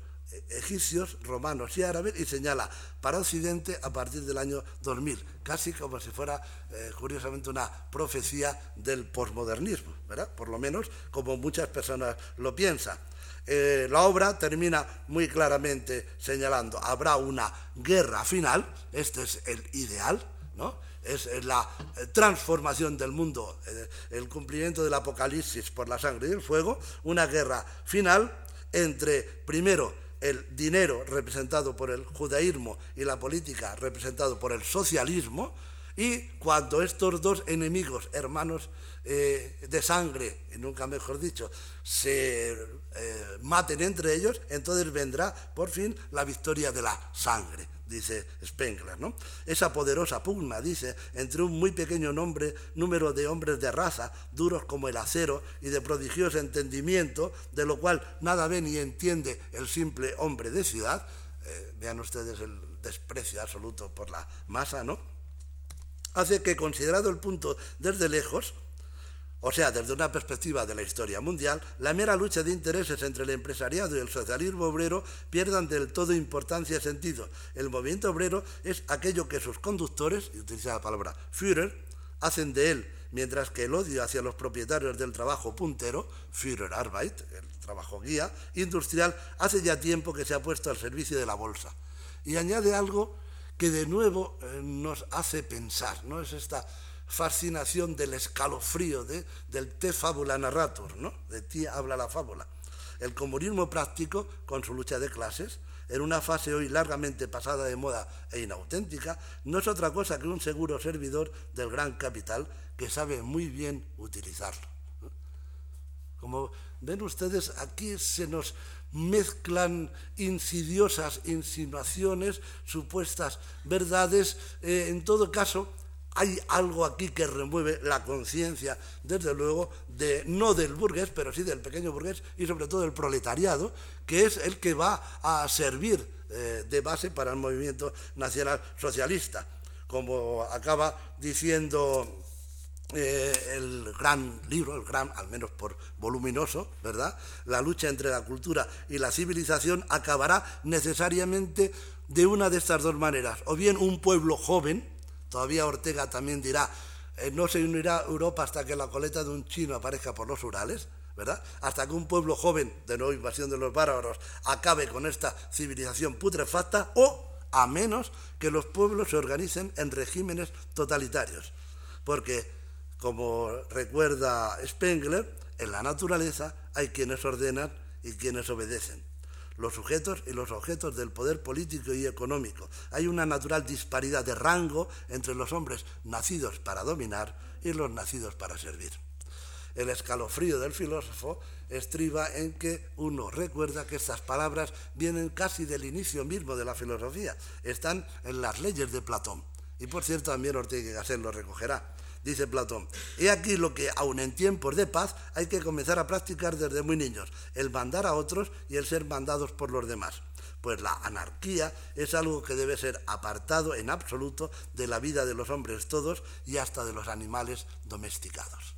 egipcios, romanos y árabes y señala para Occidente a partir del año 2000, casi como si fuera, eh, curiosamente, una profecía del posmodernismo. Por lo menos como muchas personas lo piensan. Eh, la obra termina muy claramente señalando, habrá una guerra final, este es el ideal, es la eh, transformación del mundo, eh, el cumplimiento del apocalipsis por la sangre y el fuego, una guerra final entre, primero, el dinero representado por el judaísmo y la política representado por el socialismo, y cuando estos dos enemigos, hermanos eh, de sangre, nunca mejor dicho, se maten entre ellos, entonces vendrá por fin la victoria de la sangre dice Spengler, ¿no? Esa poderosa pugna, dice, entre un muy pequeño nombre, número de hombres de raza, duros como el acero y de prodigioso entendimiento, de lo cual nada ve ni entiende el simple hombre de ciudad, eh, vean ustedes el desprecio absoluto por la masa, ¿no? Hace que, considerado el punto desde lejos, o sea, desde una perspectiva de la historia mundial, la mera lucha de intereses entre el empresariado y el socialismo obrero pierdan del todo importancia y sentido. El movimiento obrero es aquello que sus conductores, y utiliza la palabra Führer, hacen de él, mientras que el odio hacia los propietarios del trabajo puntero, Führerarbeit, el trabajo guía, industrial, hace ya tiempo que se ha puesto al servicio de la bolsa. Y añade algo que de nuevo eh, nos hace pensar, ¿no? Es esta fascinación del escalofrío de, del te fábula narrator, ¿no? De ti habla la fábula. El comunismo práctico, con su lucha de clases, en una fase hoy largamente pasada de moda e inauténtica, no es otra cosa que un seguro servidor del gran capital que sabe muy bien utilizarlo. Como ven ustedes, aquí se nos mezclan insidiosas insinuaciones, supuestas verdades, eh, en todo caso, hay algo aquí que remueve la conciencia, desde luego, de, no del burgués, pero sí del pequeño burgués y sobre todo del proletariado, que es el que va a servir eh, de base para el movimiento nacional socialista. Como acaba diciendo eh, el gran libro, el gran, al menos por voluminoso, ¿verdad? La lucha entre la cultura y la civilización acabará necesariamente de una de estas dos maneras, o bien un pueblo joven, Todavía Ortega también dirá, eh, no se unirá Europa hasta que la coleta de un chino aparezca por los Urales, ¿verdad? Hasta que un pueblo joven, de nueva invasión de los bárbaros, acabe con esta civilización putrefacta, o a menos que los pueblos se organicen en regímenes totalitarios. Porque, como recuerda Spengler, en la naturaleza hay quienes ordenan y quienes obedecen los sujetos y los objetos del poder político y económico. Hay una natural disparidad de rango entre los hombres nacidos para dominar y los nacidos para servir. el escalofrío del filósofo estriba en que uno recuerda que estas palabras vienen casi del inicio mismo de la filosofía, están en las leyes de Platón. Y por cierto, también Ortega y Gasset lo recogerá. Dice Platón, he aquí lo que aun en tiempos de paz hay que comenzar a practicar desde muy niños, el mandar a otros y el ser mandados por los demás. Pues la anarquía es algo que debe ser apartado en absoluto de la vida de los hombres todos y hasta de los animales domesticados.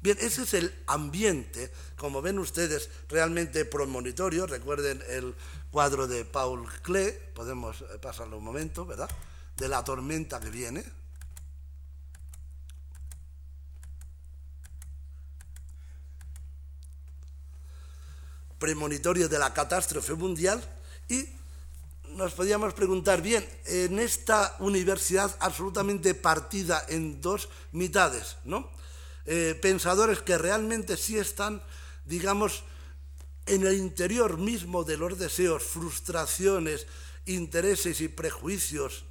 Bien, ese es el ambiente, como ven ustedes, realmente promonitorio. Recuerden el cuadro de Paul Klee, podemos eh, pasarlo un momento, ¿verdad? De la tormenta que viene. Premonitorio de la catástrofe mundial y nos podíamos preguntar, bien, en esta universidad absolutamente partida en dos mitades, ¿no? Eh, pensadores que realmente sí están, digamos, en el interior mismo de los deseos, frustraciones, intereses y prejuicios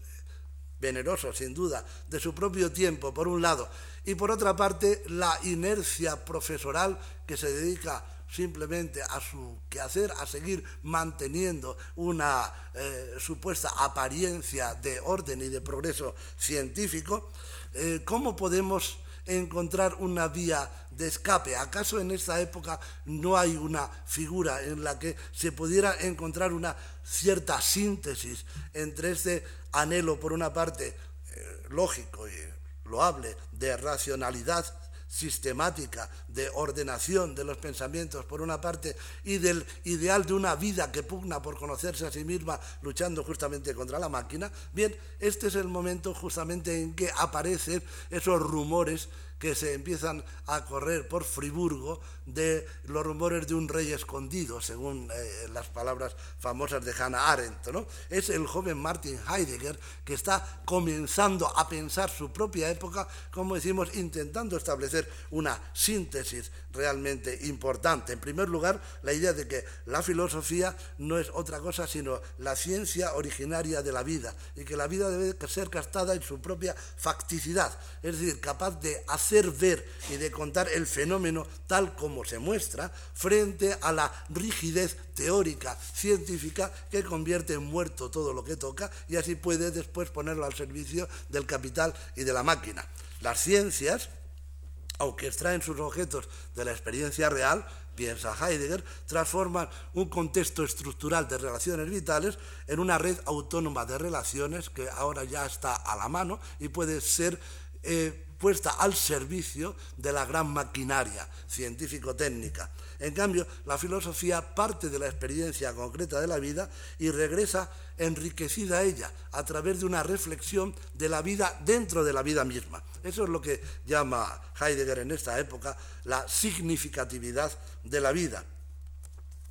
venerosos, sin duda, de su propio tiempo, por un lado, y por otra parte, la inercia profesoral que se dedica simplemente a su quehacer, a seguir manteniendo una eh, supuesta apariencia de orden y de progreso científico, eh, ¿cómo podemos encontrar una vía de escape. ¿Acaso en esta época no hay una figura en la que se pudiera encontrar una cierta síntesis entre este anhelo, por una parte, eh, lógico y loable, de racionalidad sistemática de ordenación de los pensamientos por una parte y del ideal de una vida que pugna por conocerse a sí misma luchando justamente contra la máquina, bien, este es el momento justamente en que aparecen esos rumores que se empiezan a correr por Friburgo de los rumores de un rey escondido, según eh, las palabras famosas de Hannah Arendt. ¿no? Es el joven Martin Heidegger que está comenzando a pensar su propia época, como decimos, intentando establecer una síntesis realmente importante. En primer lugar, la idea de que la filosofía no es otra cosa sino la ciencia originaria de la vida y que la vida debe ser castada en su propia facticidad, es decir, capaz de hacer ver y de contar el fenómeno tal como se muestra, frente a la rigidez teórica, científica, que convierte en muerto todo lo que toca y así puede después ponerlo al servicio del capital y de la máquina. Las ciencias, aunque extraen sus objetos de la experiencia real, piensa Heidegger, transforman un contexto estructural de relaciones vitales en una red autónoma de relaciones que ahora ya está a la mano y puede ser eh, puesta al servicio de la gran maquinaria científico-técnica. En cambio, la filosofía parte de la experiencia concreta de la vida y regresa enriquecida a ella a través de una reflexión de la vida dentro de la vida misma. Eso es lo que llama Heidegger en esta época la significatividad de la vida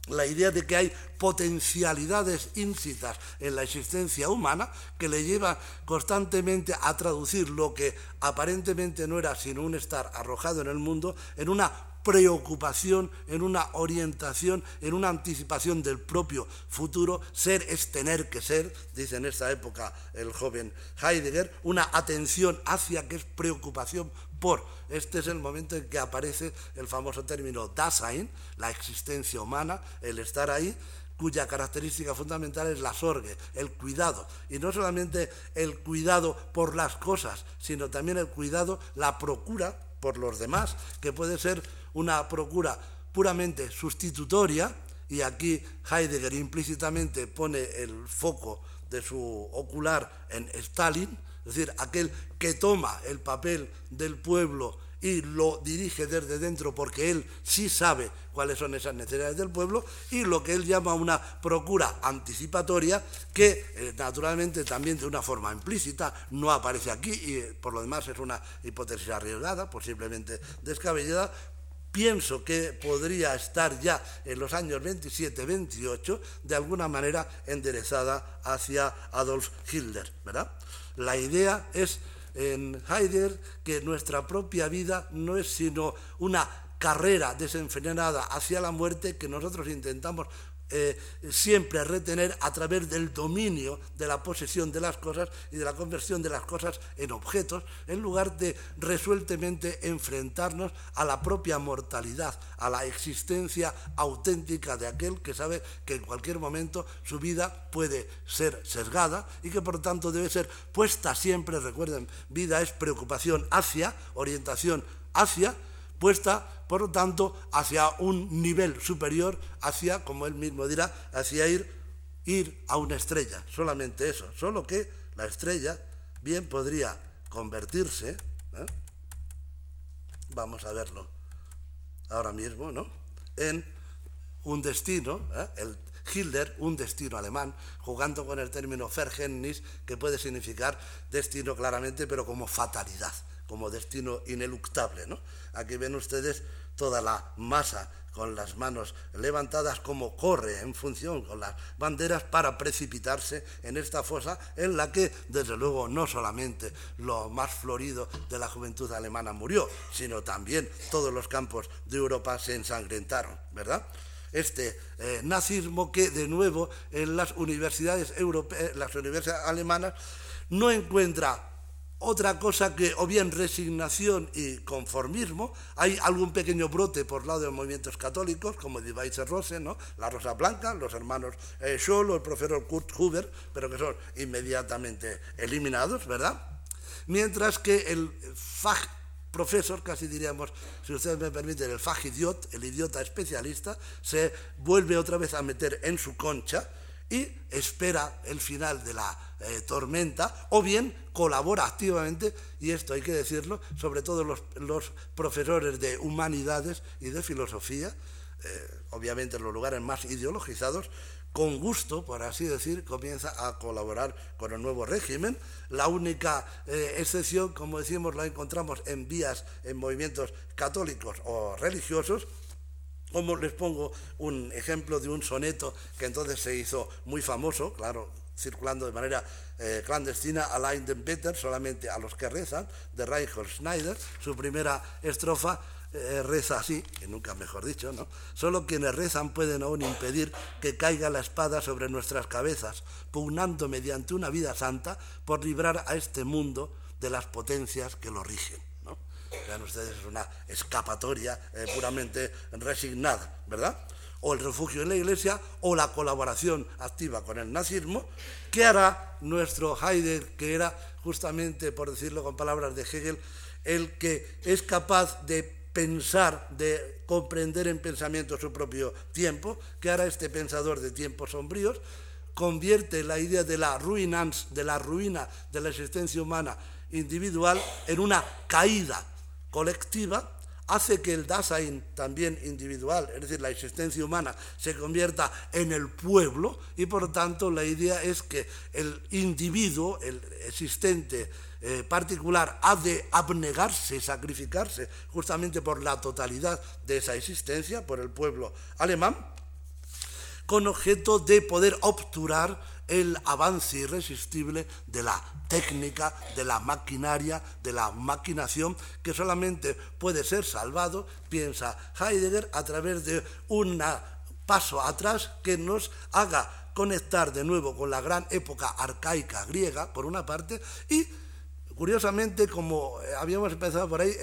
la idea de que hay potencialidades íncitas en la existencia humana que le lleva constantemente a traducir lo que aparentemente no era sino un estar arrojado en el mundo en una preocupación, en una orientación, en una anticipación del propio futuro. Ser es tener que ser, dice en esta época el joven Heidegger, una atención hacia que es preocupación por. Este es el momento en que aparece el famoso término Dasein, la existencia humana, el estar ahí, cuya característica fundamental es la sorgue, el cuidado. Y no solamente el cuidado por las cosas, sino también el cuidado, la procura por los demás, que puede ser una procura puramente sustitutoria, y aquí Heidegger implícitamente pone el foco de su ocular en Stalin, es decir, aquel que toma el papel del pueblo y lo dirige desde dentro porque él sí sabe cuáles son esas necesidades del pueblo y lo que él llama una procura anticipatoria que eh, naturalmente también de una forma implícita no aparece aquí y eh, por lo demás es una hipótesis arriesgada, posiblemente descabellada, pienso que podría estar ya en los años 27-28 de alguna manera enderezada hacia Adolf Hitler, ¿verdad? La idea es en Heidegger que nuestra propia vida no es sino una carrera desenfrenada hacia la muerte que nosotros intentamos eh, siempre retener a través del dominio de la posesión de las cosas y de la conversión de las cosas en objetos, en lugar de resueltamente enfrentarnos a la propia mortalidad, a la existencia auténtica de aquel que sabe que en cualquier momento su vida puede ser sesgada y que por tanto debe ser puesta siempre, recuerden, vida es preocupación hacia, orientación hacia, puesta, por lo tanto, hacia un nivel superior, hacia, como él mismo dirá, hacia ir, ir a una estrella, solamente eso, solo que la estrella bien podría convertirse, ¿eh? vamos a verlo ahora mismo, ¿no? En un destino, ¿eh? el Hitler, un destino alemán, jugando con el término Verhältnis, que puede significar destino claramente, pero como fatalidad como destino ineluctable. Aquí ven ustedes toda la masa con las manos levantadas como corre en función con las banderas para precipitarse en esta fosa en la que desde luego no solamente lo más florido de la juventud alemana murió, sino también todos los campos de Europa se ensangrentaron, ¿verdad? Este eh, nazismo que de nuevo en las universidades europeas, las universidades alemanas no encuentra otra cosa que, o bien resignación y conformismo, hay algún pequeño brote por lado de los movimientos católicos, como Weiser Rose, ¿no? la Rosa Blanca, los hermanos eh, Scholl o el profesor Kurt Huber, pero que son inmediatamente eliminados, ¿verdad? Mientras que el Fach profesor, casi diríamos, si ustedes me permiten, el fagidiot, el idiota especialista, se vuelve otra vez a meter en su concha y espera el final de la eh, tormenta o bien colabora activamente, y esto hay que decirlo, sobre todo los, profesores de humanidades y de filosofía, eh, obviamente en los lugares más ideologizados, con gusto, por así decir, comienza a colaborar con el nuevo régimen. La única eh, excepción, como decimos, la encontramos en vías, en movimientos católicos o religiosos, como les pongo un ejemplo de un soneto que entonces se hizo muy famoso, claro, circulando de manera eh, clandestina, Alain den Peter, solamente a los que rezan, de Reinhold Schneider. Su primera estrofa eh, reza así, que nunca mejor dicho, ¿no? Solo quienes rezan pueden aún impedir que caiga la espada sobre nuestras cabezas, pugnando mediante una vida santa por librar a este mundo de las potencias que lo rigen. Vean ustedes, es una escapatoria eh, puramente resignada, ¿verdad? o el refugio en la iglesia o la colaboración activa con el nazismo, ¿qué hará nuestro Heidegger, que era justamente, por decirlo con palabras de Hegel, el que es capaz de pensar, de comprender en pensamiento su propio tiempo, ¿qué hará este pensador de tiempos sombríos? Convierte la idea de la ruinans, de la ruina de la existencia humana individual en una caída colectiva hace que el Dasein también individual, es decir, la existencia humana, se convierta en el pueblo y por tanto la idea es que el individuo, el existente eh, particular, ha de abnegarse, sacrificarse justamente por la totalidad de esa existencia, por el pueblo alemán, con objeto de poder obturar el avance irresistible de la técnica, de la maquinaria, de la maquinación, que solamente puede ser salvado, piensa Heidegger, a través de un paso atrás que nos haga conectar de nuevo con la gran época arcaica griega, por una parte, y curiosamente, como habíamos empezado por ahí,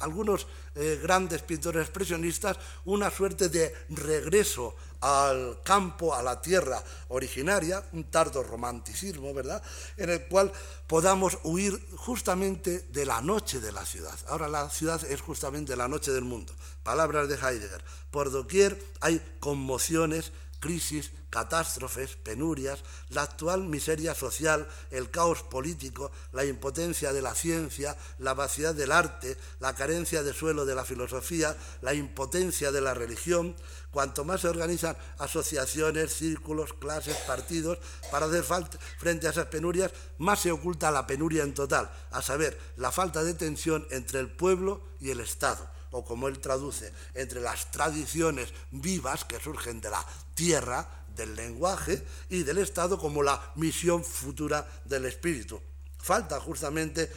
algunos eh, grandes pintores expresionistas, una suerte de regreso al campo, a la tierra originaria, un tardo romanticismo, ¿verdad?, en el cual podamos huir justamente de la noche de la ciudad. Ahora la ciudad es justamente la noche del mundo. Palabras de Heidegger. Por doquier hay conmociones, crisis, catástrofes, penurias, la actual miseria social, el caos político, la impotencia de la ciencia, la vaciedad del arte, la carencia de suelo de la filosofía, la impotencia de la religión, cuanto más se organizan asociaciones, círculos, clases, partidos para hacer frente a esas penurias, más se oculta la penuria en total, a saber, la falta de tensión entre el pueblo y el Estado o como él traduce, entre las tradiciones vivas que surgen de la tierra, del lenguaje y del Estado como la misión futura del espíritu. Falta justamente,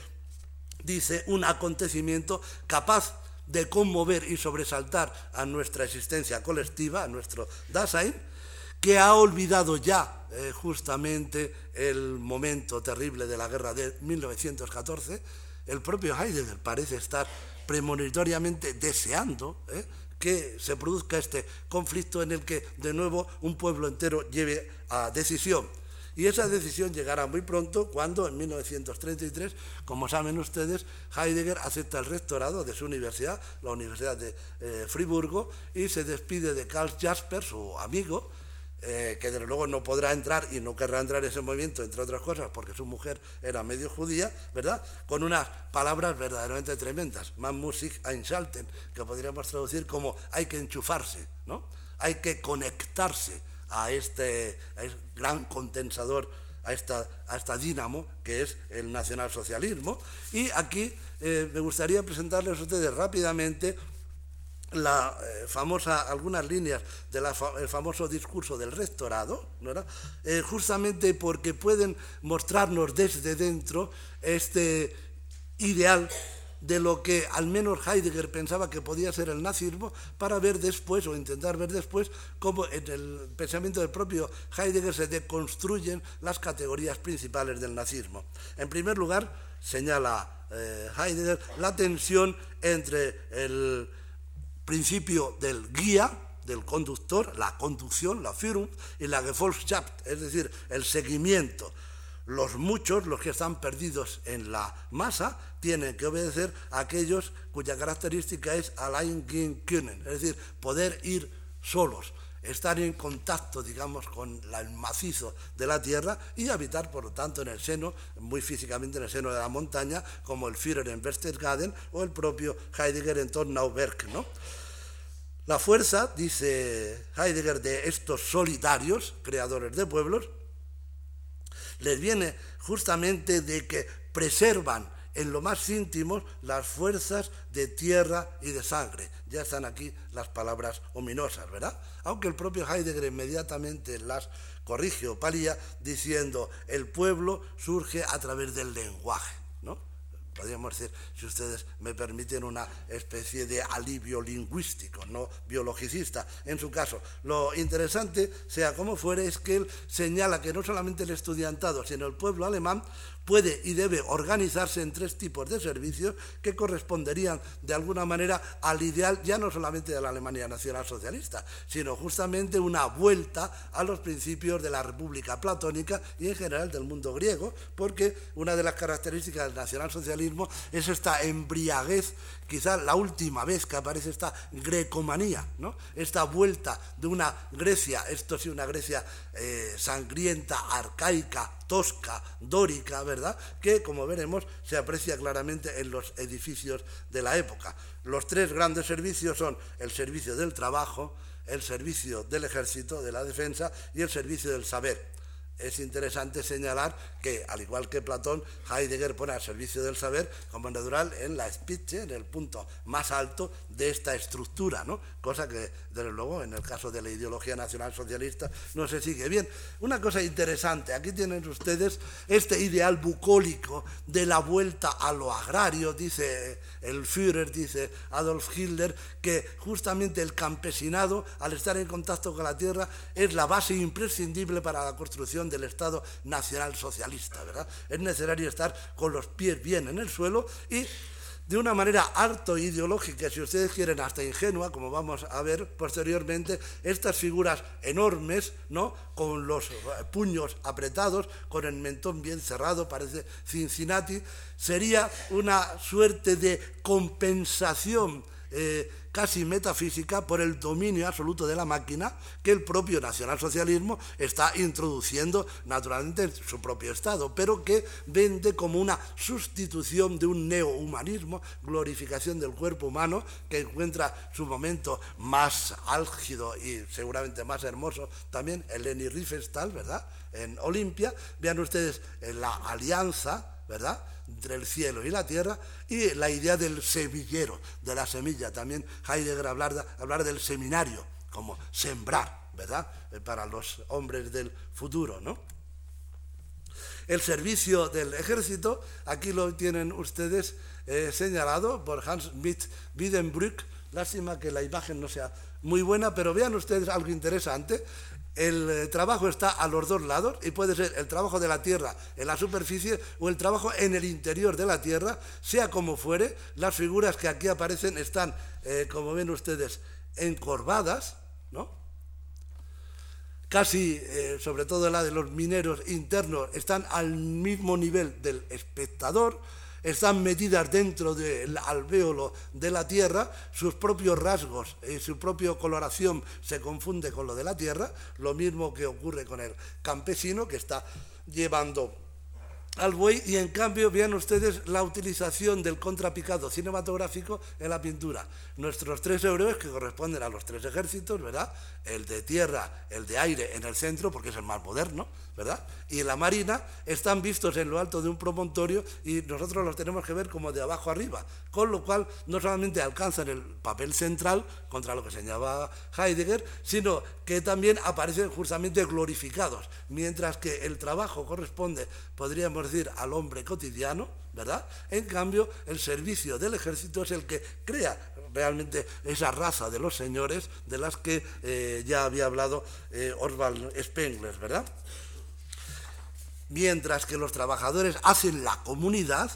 dice, un acontecimiento capaz de conmover y sobresaltar a nuestra existencia colectiva, a nuestro Dasein, que ha olvidado ya eh, justamente el momento terrible de la guerra de 1914, el propio Heidegger parece estar premonitoriamente deseando ¿eh? que se produzca este conflicto en el que de nuevo un pueblo entero lleve a decisión. Y esa decisión llegará muy pronto cuando en 1933, como saben ustedes, Heidegger acepta el rectorado de su universidad, la Universidad de eh, Friburgo, y se despide de Karl Jasper, su amigo, eh, que desde luego no podrá entrar y no querrá entrar en ese movimiento, entre otras cosas, porque su mujer era medio judía, ¿verdad? Con unas palabras verdaderamente tremendas, Man Musik einschalten, que podríamos traducir como hay que enchufarse, ¿no? Hay que conectarse a este, gran condensador, a esta, a esta dínamo que es el nacionalsocialismo. Y aquí eh, me gustaría presentarles a ustedes rápidamente la eh, famosa, algunas líneas del famoso discurso del rectorado, ¿no eh, justamente porque pueden mostrarnos desde dentro este ideal de lo que al menos Heidegger pensaba que podía ser el nazismo, para ver después, o intentar ver después, cómo en el pensamiento del propio Heidegger se deconstruyen las categorías principales del nazismo. En primer lugar, señala eh, Heidegger la tensión entre el principio del guía, del conductor, la conducción, la Führung, y la Gefolgschaft, es decir, el seguimiento. Los muchos, los que están perdidos en la masa, tienen que obedecer a aquellos cuya característica es allein gehen können, es decir, poder ir solos, estar en contacto, digamos, con el macizo de la tierra y habitar, por lo tanto, en el seno, muy físicamente en el seno de la montaña, como el Führer en Westergaden o el propio Heidegger en Tornauberg, ¿no? La fuerza, dice Heidegger, de estos solitarios, creadores de pueblos, les viene justamente de que preservan en lo más íntimo las fuerzas de tierra y de sangre. Ya están aquí las palabras ominosas, ¿verdad? Aunque el propio Heidegger inmediatamente las corrige o palía diciendo el pueblo surge a través del lenguaje, ¿no? Podríamos decir, si ustedes me permiten, una especie de alivio lingüístico, no biologicista. En su caso, lo interesante, sea como fuere, es que él señala que no solamente el estudiantado, sino el pueblo alemán puede y debe organizarse en tres tipos de servicios que corresponderían de alguna manera al ideal ya no solamente de la Alemania nacional socialista, sino justamente una vuelta a los principios de la República Platónica y en general del mundo griego, porque una de las características del nacionalsocialismo es esta embriaguez quizá la última vez que aparece esta grecomanía, ¿no? esta vuelta de una Grecia, esto sí, una Grecia eh, sangrienta, arcaica, tosca, dórica, ¿verdad? Que, como veremos, se aprecia claramente en los edificios de la época. Los tres grandes servicios son el servicio del trabajo, el servicio del ejército, de la defensa y el servicio del saber es interesante señalar que, al igual que Platón, Heidegger pone al servicio del saber como natural en la Spitze, en el punto más alto de esta estructura, ¿no? cosa que, desde luego, en el caso de la ideología nacional socialista no se sigue bien. Una cosa interesante, aquí tienen ustedes este ideal bucólico de la vuelta a lo agrario, dice el Führer, dice Adolf Hitler, que justamente el campesinado, al estar en contacto con la tierra, es la base imprescindible para la construcción del Estado nacional socialista, ¿verdad? Es necesario estar con los pies bien en el suelo y de una manera harto ideológica, si ustedes quieren, hasta ingenua, como vamos a ver posteriormente, estas figuras enormes, ¿no? Con los puños apretados, con el mentón bien cerrado, parece Cincinnati, sería una suerte de compensación eh, casi metafísica por el dominio absoluto de la máquina que el propio nacionalsocialismo está introduciendo naturalmente en su propio Estado, pero que vende como una sustitución de un neohumanismo, glorificación del cuerpo humano, que encuentra su momento más álgido y seguramente más hermoso también en Leni Riefenstahl, ¿verdad? En Olimpia. Vean ustedes la alianza, ¿verdad? Entre el cielo y la tierra, y la idea del semillero, de la semilla. También Heidegger hablar, hablar del seminario, como sembrar, ¿verdad? Eh, para los hombres del futuro, ¿no? El servicio del ejército, aquí lo tienen ustedes eh, señalado por Hans Schmidt Wiedenbrück. Lástima que la imagen no sea muy buena, pero vean ustedes algo interesante. El eh, trabajo está a los dos lados y puede ser el trabajo de la tierra en la superficie o el trabajo en el interior de la tierra, sea como fuere. Las figuras que aquí aparecen están, eh, como ven ustedes, encorvadas, ¿no? Casi, eh, sobre todo la de los mineros internos, están al mismo nivel del espectador están metidas dentro del alvéolo de la Tierra, sus propios rasgos y su propia coloración se confunde con lo de la Tierra, lo mismo que ocurre con el campesino que está llevando al buey y en cambio vean ustedes la utilización del contrapicado cinematográfico en la pintura. Nuestros tres héroes que corresponden a los tres ejércitos, ¿verdad? El de tierra, el de aire en el centro, porque es el más moderno, ¿verdad? Y la marina están vistos en lo alto de un promontorio y nosotros los tenemos que ver como de abajo arriba, con lo cual no solamente alcanzan el papel central contra lo que señalaba Heidegger, sino que también aparecen justamente glorificados, mientras que el trabajo corresponde, podríamos decir, al hombre cotidiano, ¿verdad? En cambio, el servicio del ejército es el que crea realmente esa raza de los señores de las que eh, ya había hablado eh, Spengler, ¿verdad? mientras que los trabajadores hacen la comunidad,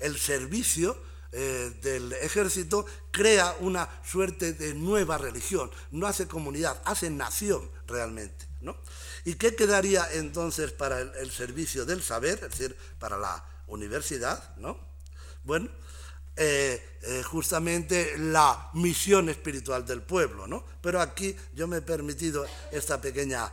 el servicio eh, del ejército crea una suerte de nueva religión, no hace comunidad, hace nación realmente. ¿Y qué quedaría entonces para el, servicio del saber, es decir, para la universidad? ¿no? Bueno, eh, eh, justamente la misión espiritual del pueblo, ¿no? Pero aquí yo me he permitido esta pequeña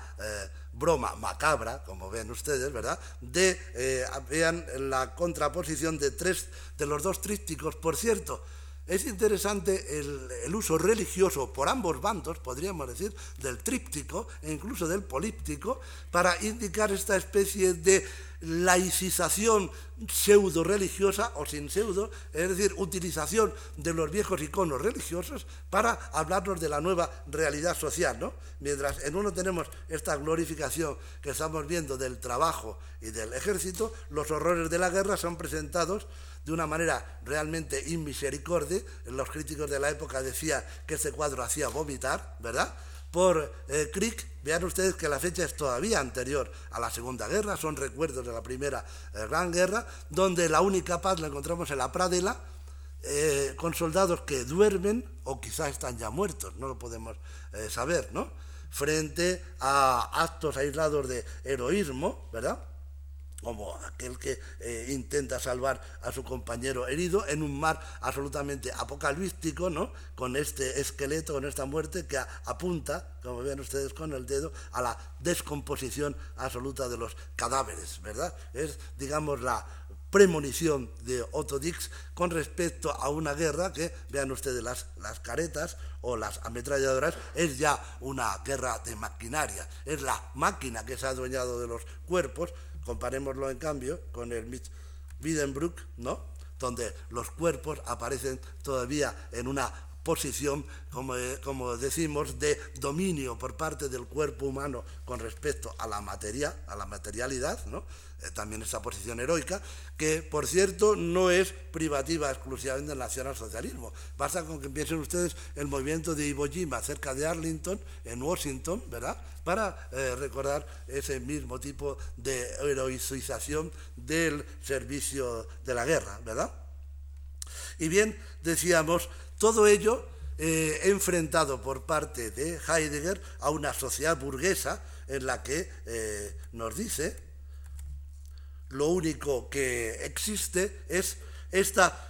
broma macabra, como ven ustedes, ¿verdad? De, eh, vean la contraposición de tres, de los dos trípticos. Por cierto, es interesante el, uso religioso por ambos bandos, podríamos decir, del tríptico e incluso del políptico, para indicar esta especie de laicización pseudo religiosa o sin pseudo, es decir, utilización de los viejos iconos religiosos para hablarnos de la nueva realidad social, ¿no? Mientras en uno tenemos esta glorificación que estamos viendo del trabajo y del ejército, los horrores de la guerra son presentados de una manera realmente inmisericordia. Los críticos de la época decían que este cuadro hacía vomitar, ¿verdad? Por eh, Crick, vean ustedes que la fecha es todavía anterior a la Segunda Guerra, son recuerdos de la Primera eh, Gran Guerra, donde la única paz la encontramos en la pradela, eh, con soldados que duermen o quizás están ya muertos, no lo podemos saber, ¿no? Frente a actos aislados de heroísmo, ¿verdad? Como aquel que eh, intenta salvar a su compañero herido en un mar absolutamente apocalíptico, ¿no? Con este esqueleto, con esta muerte que apunta, como ven ustedes con el dedo, a la descomposición absoluta de los cadáveres, ¿verdad? Es, digamos, la premonición de Otto Dix con respecto a una guerra que, vean ustedes las, las caretas o las ametralladoras, es ya una guerra de maquinaria, es la máquina que se ha adueñado de los cuerpos, Comparémoslo, en cambio, con el Wiedenbruck, ¿no? donde los cuerpos aparecen todavía en una posición, como, eh, como, decimos, de dominio por parte del cuerpo humano con respecto a la materia, a la materialidad, ¿no? Eh, también esa posición heroica, que por cierto no es privativa exclusivamente del nacionalsocialismo. Basta con que piensen ustedes el movimiento de Iwo Jima cerca de Arlington, en Washington, ¿verdad? Para eh, recordar ese mismo tipo de heroización del servicio de la guerra, ¿verdad? Y bien, decíamos, todo ello eh, enfrentado por parte de Heidegger a una sociedad burguesa en la que nos dice lo único que existe es esta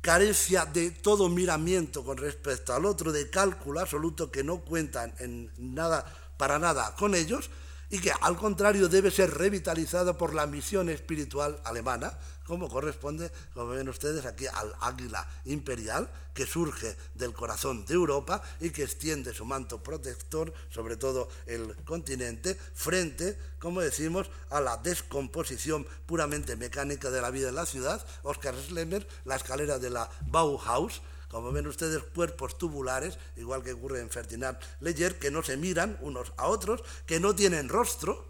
carencia de todo miramiento con respecto al otro, de cálculo absoluto que no cuentan en nada, para nada con ellos, y que al contrario debe ser revitalizado por la misión espiritual alemana, como corresponde, como ven ustedes aquí, al águila imperial que surge del corazón de Europa y que extiende su manto protector sobre todo el continente frente, como decimos, a la descomposición puramente mecánica de la vida en la ciudad. Oscar Schlemmer, la escalera de la Bauhaus, como ven ustedes, cuerpos tubulares, igual que ocurre en Ferdinand Leyer, que no se miran unos a otros, que no tienen rostro,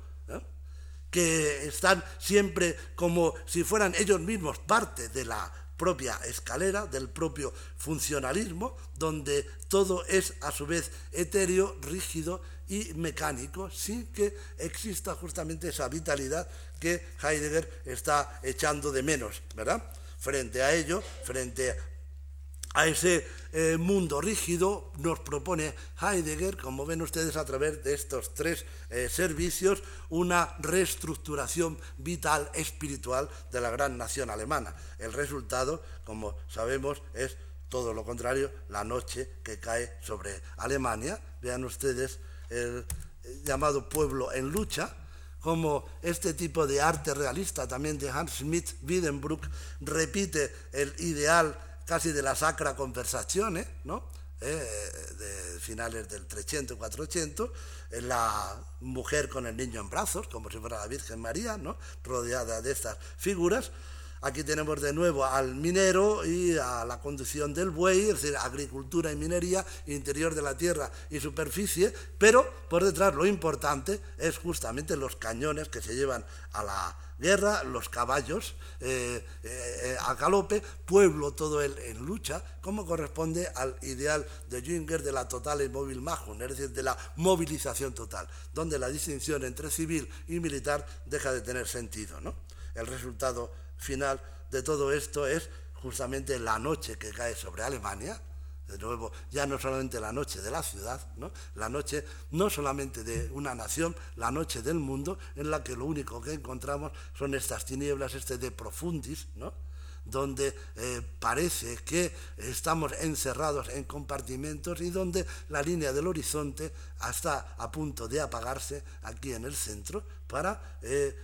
que están siempre como si fueran ellos mismos parte de la propia escalera, del propio funcionalismo, donde todo es a su vez etéreo, rígido y mecánico sin que exista justamente esa vitalidad que Heidegger está echando de menos, ¿verdad? Frente a ello, frente a ese eh, mundo rígido, nos propone Heidegger, como ven ustedes a través de estos tres eh, servicios, una reestructuración vital, espiritual de la gran nación alemana. El resultado, como sabemos, es todo lo contrario, la noche que cae sobre Alemania. Vean ustedes el llamado pueblo en lucha, como este tipo de arte realista también de Hans Schmidt Wiedenbruck repite el ideal casi de la sacra conversación, ¿no? Eh, de finales del 300 400, la mujer con el niño en brazos, como si fuera la Virgen María, ¿no? rodeada de estas figuras, Aquí tenemos de nuevo al minero y a la conducción del buey, es decir, agricultura y minería, interior de la tierra y superficie, pero por detrás lo importante es justamente los cañones que se llevan a la guerra, los caballos eh, eh, a galope, pueblo todo el en lucha, como corresponde al ideal de Jünger de la total y móvil majun, es decir, de la movilización total, donde la distinción entre civil y militar deja de tener sentido. ¿no? El resultado final de todo esto es justamente la noche que cae sobre Alemania, de nuevo, ya no solamente la noche de la ciudad, ¿no? la noche no solamente de una nación, la noche del mundo, en la que lo único que encontramos son estas tinieblas, este de profundis, ¿no? donde eh, parece que estamos encerrados en compartimentos y donde la línea del horizonte está a punto de apagarse aquí en el centro para eh,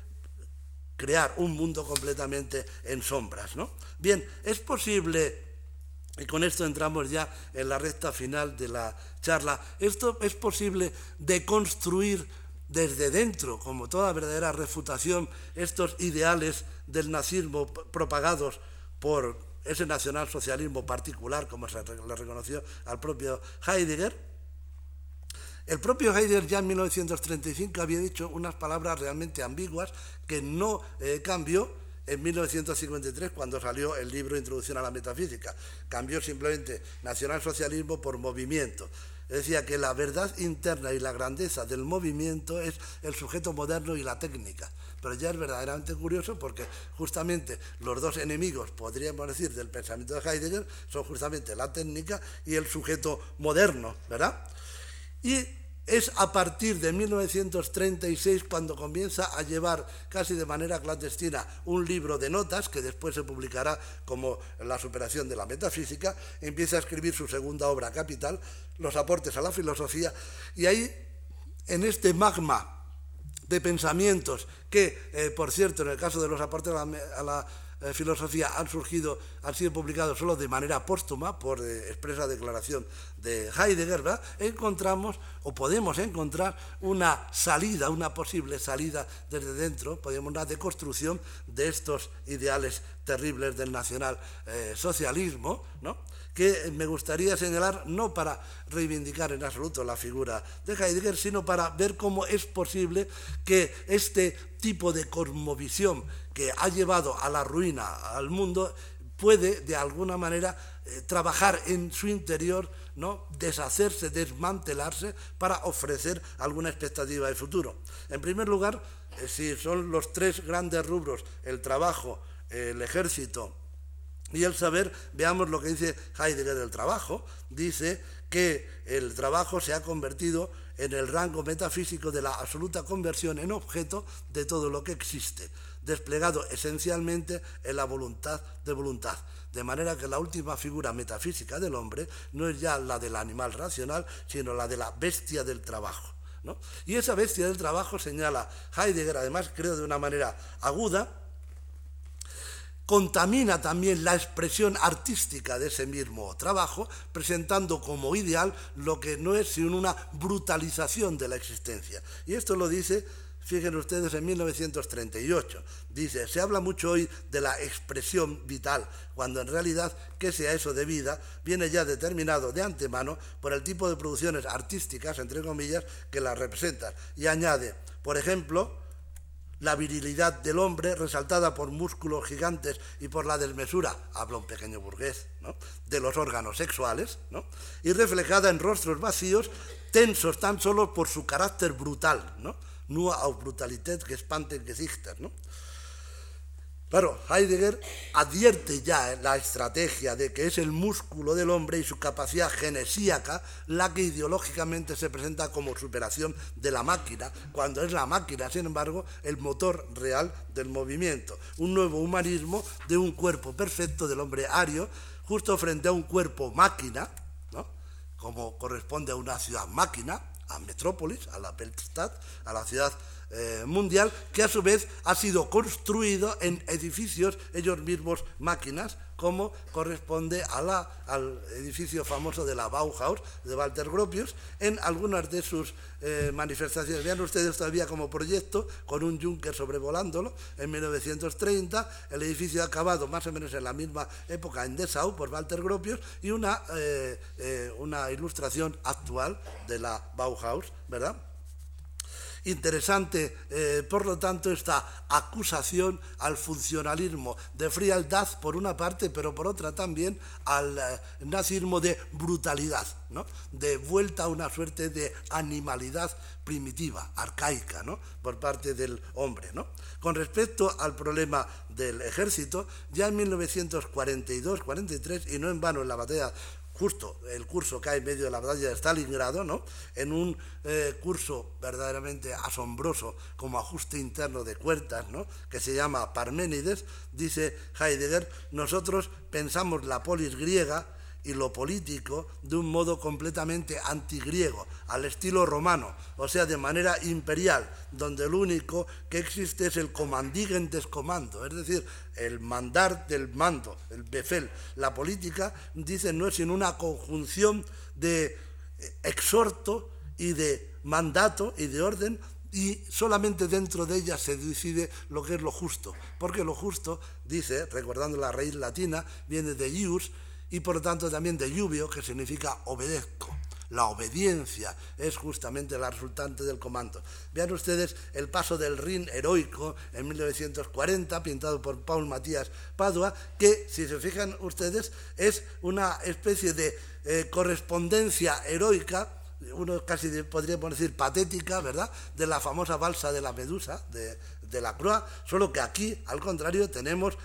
crear un mundo completamente en sombras. ¿no? Bien, es posible, y con esto entramos ya en la recta final de la charla, esto es posible de construir desde dentro, como toda verdadera refutación, estos ideales del nazismo propagados por ese nacionalsocialismo particular, como se le reconoció al propio Heidegger, el propio Heidegger ya en 1935 había dicho unas palabras realmente ambiguas que no eh, cambió en 1953 cuando salió el libro Introducción a la Metafísica. Cambió simplemente nacionalsocialismo por movimiento. Decía que la verdad interna y la grandeza del movimiento es el sujeto moderno y la técnica. Pero ya es verdaderamente curioso porque justamente los dos enemigos, podríamos decir, del pensamiento de Heidegger son justamente la técnica y el sujeto moderno, ¿verdad? Y es a partir de 1936 cuando comienza a llevar casi de manera clandestina un libro de notas que después se publicará como La superación de la metafísica, empieza a escribir su segunda obra capital, Los aportes a la filosofía, y ahí, en este magma de pensamientos que, eh, por cierto, en el caso de los aportes a la, eh, filosofía han surgido, han sido publicados solo de manera póstuma, por eh, expresa declaración de Heidegger, encontramos o podemos encontrar una salida, una posible salida desde dentro, podemos una deconstrucción de estos ideales terribles del nacional socialismo, ¿no? que me gustaría señalar no para reivindicar en absoluto la figura de Heidegger, sino para ver cómo es posible que este tipo de cosmovisión que ha llevado a la ruina al mundo puede de alguna manera eh, trabajar en su interior, ¿no? deshacerse, desmantelarse para ofrecer alguna expectativa de futuro. En primer lugar, eh, si son los tres grandes rubros, el trabajo, el ejército y el saber, veamos lo que dice Heidegger del trabajo. Dice que el trabajo se ha convertido en el rango metafísico de la absoluta conversión en objeto de todo lo que existe, desplegado esencialmente en la voluntad de voluntad. De manera que la última figura metafísica del hombre no es ya la del animal racional, sino la de la bestia del trabajo. Y esa bestia del trabajo señala Heidegger, además creo de una manera aguda, contamina también la expresión artística de ese mismo trabajo, presentando como ideal lo que no es sino una brutalización de la existencia. Y esto lo dice, fíjense ustedes, en 1938. Dice, se habla mucho hoy de la expresión vital, cuando en realidad que sea eso de vida viene ya determinado de antemano por el tipo de producciones artísticas, entre comillas, que la representan. Y añade, por ejemplo, la virilidad del hombre, resaltada por músculos gigantes y por la desmesura, habla un pequeño burgués, de los órganos sexuales, y reflejada en rostros vacíos, tensos tan solo por su carácter brutal, ¿no? Nur auf Brutalität gespannten Gesichter, ¿no? Claro, Heidegger advierte ya la estrategia de que es el músculo del hombre y su capacidad genesíaca la que ideológicamente se presenta como superación de la máquina, cuando es la máquina, sin embargo, el motor real del movimiento. Un nuevo humanismo de un cuerpo perfecto del hombre ario, justo frente a un cuerpo máquina, ¿no? como corresponde a una ciudad máquina, a Metrópolis, a la Weltstadt, a la ciudad eh, mundial, que a su vez ha sido construido en edificios, ellos mismos máquinas, como corresponde a la, al edificio famoso de la Bauhaus de Walter Gropius, en algunas de sus eh, manifestaciones. Vean ustedes todavía como proyecto, con un Juncker sobrevolándolo, en 1930, el edificio acabado más o menos en la misma época en Dessau por Walter Gropius, y una, eh, una ilustración actual de la Bauhaus, ¿verdad? Interesante, eh, por lo tanto, esta acusación al funcionalismo de frialdad por una parte, pero por otra también al eh, nazismo de brutalidad, ¿no? de vuelta a una suerte de animalidad primitiva, arcaica, ¿no? por parte del hombre. ¿no? Con respecto al problema del ejército, ya en 1942-43, y no en vano en la batalla justo el curso que hay en medio de la batalla de Stalingrado, ¿no? en un eh, curso verdaderamente asombroso como ajuste interno de cuerdas, ¿no? que se llama Parménides, dice Heidegger, nosotros pensamos la polis griega y lo político de un modo completamente antigriego, al estilo romano, o sea, de manera imperial, donde lo único que existe es el comandigentes comando, es decir, el mandar del mando, el befel. La política, dice, no es sino una conjunción de exhorto y de mandato y de orden y solamente dentro de ella se decide lo que es lo justo, porque lo justo, dice, recordando la raíz latina, viene de ius, y por lo tanto también de lluvio, que significa obedezco. La obediencia es justamente la resultante del comando. Vean ustedes el paso del Rin heroico en 1940, pintado por Paul Matías Padua, que, si se fijan ustedes, es una especie de eh, correspondencia heroica uno casi podríamos decir patética, ¿verdad?, de la famosa balsa de la Medusa, de, de la Croix, solo que aquí, al contrario, tenemos,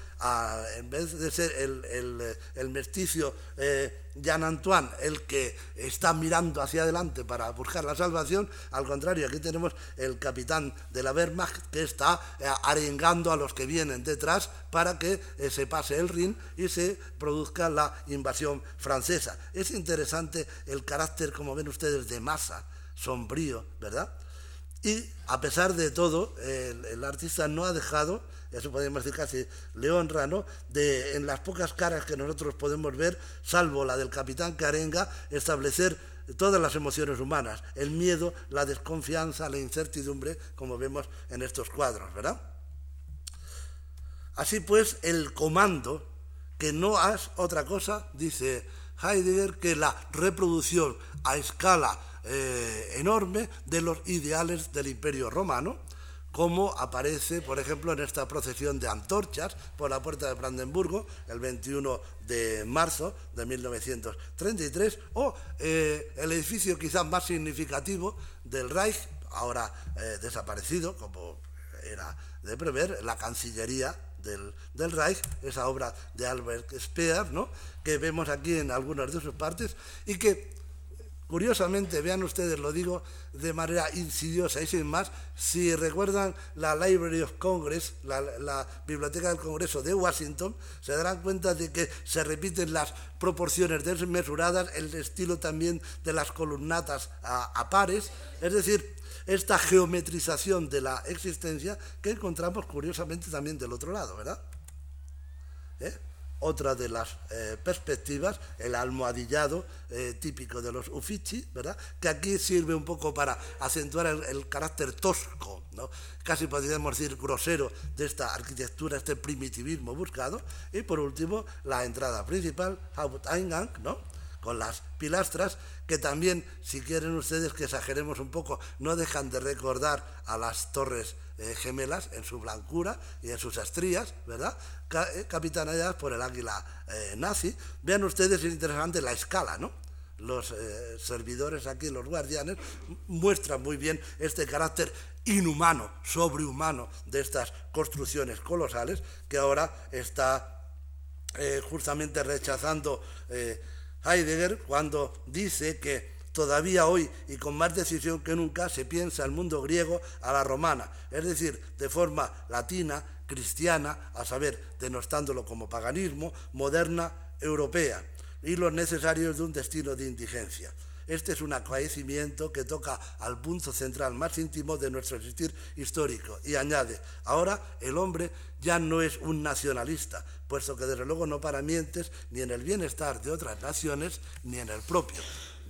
en vez de ser el, mesticio eh, Jean Antoine el que está mirando hacia adelante para buscar la salvación, al contrario, aquí tenemos el capitán de la Wehrmacht que está eh, arengando a los que vienen detrás para que eh, se pase el Rin y se produzca la invasión francesa. Es interesante el carácter, como ven ustedes, de masa, sombrío, ¿verdad? Y a pesar de todo, el, artista no ha dejado, eso podemos decir casi le honra, ¿no? de en las pocas caras que nosotros podemos ver, salvo la del capitán Carenga, establecer todas las emociones humanas, el miedo, la desconfianza, la incertidumbre, como vemos en estos cuadros, ¿verdad? Así pues, el comando, que no es otra cosa, dice Heidegger, que la reproducción a escala eh, enorme de los ideales del imperio romano, como aparece, por ejemplo, en esta procesión de antorchas por la puerta de Brandenburgo el 21 de marzo de 1933, o eh, el edificio quizás más significativo del Reich, ahora eh, desaparecido, como era de prever, la Cancillería del, del, Reich, esa obra de Albert Speer, ¿no? que vemos aquí en algunas de sus partes, y que Curiosamente, vean ustedes, lo digo de manera insidiosa y sin más, si recuerdan la Library of Congress, la, Biblioteca del Congreso de Washington, se darán cuenta de que se repiten las proporciones desmesuradas, el estilo también de las columnatas a, pares, es decir, esta geometrización de la existencia que encontramos curiosamente también del otro lado, ¿verdad? ¿Eh? otra de las eh, perspectivas, el almohadillado eh, típico de los Uffizi, ¿verdad? que aquí sirve un poco para acentuar el, carácter tosco, ¿no? casi podríamos decir grosero de esta arquitectura, este primitivismo buscado, y por último la entrada principal, Haupteingang, ¿no? Con las pilastras, que también, si quieren ustedes que exageremos un poco, no dejan de recordar a las torres eh, gemelas en su blancura y en sus estrías, ¿verdad? Eh, capitaneadas por el águila eh, nazi. Vean ustedes, es interesante la escala, ¿no? Los servidores aquí, los guardianes, muestran muy bien este carácter inhumano, sobrehumano de estas construcciones colosales que ahora está justamente rechazando Heidegger cuando dice que todavía hoy y con más decisión que nunca se piensa el mundo griego a la romana, es decir, de forma latina, cristiana, a saber, denostándolo como paganismo, moderna, europea, y los necesarios de un destino de indigencia. Este es un acaecimiento que toca al punto central más íntimo de nuestro existir histórico y añade, ahora el hombre ya no es un nacionalista, puesto que desde luego no para mientes ni en el bienestar de otras naciones ni en el propio.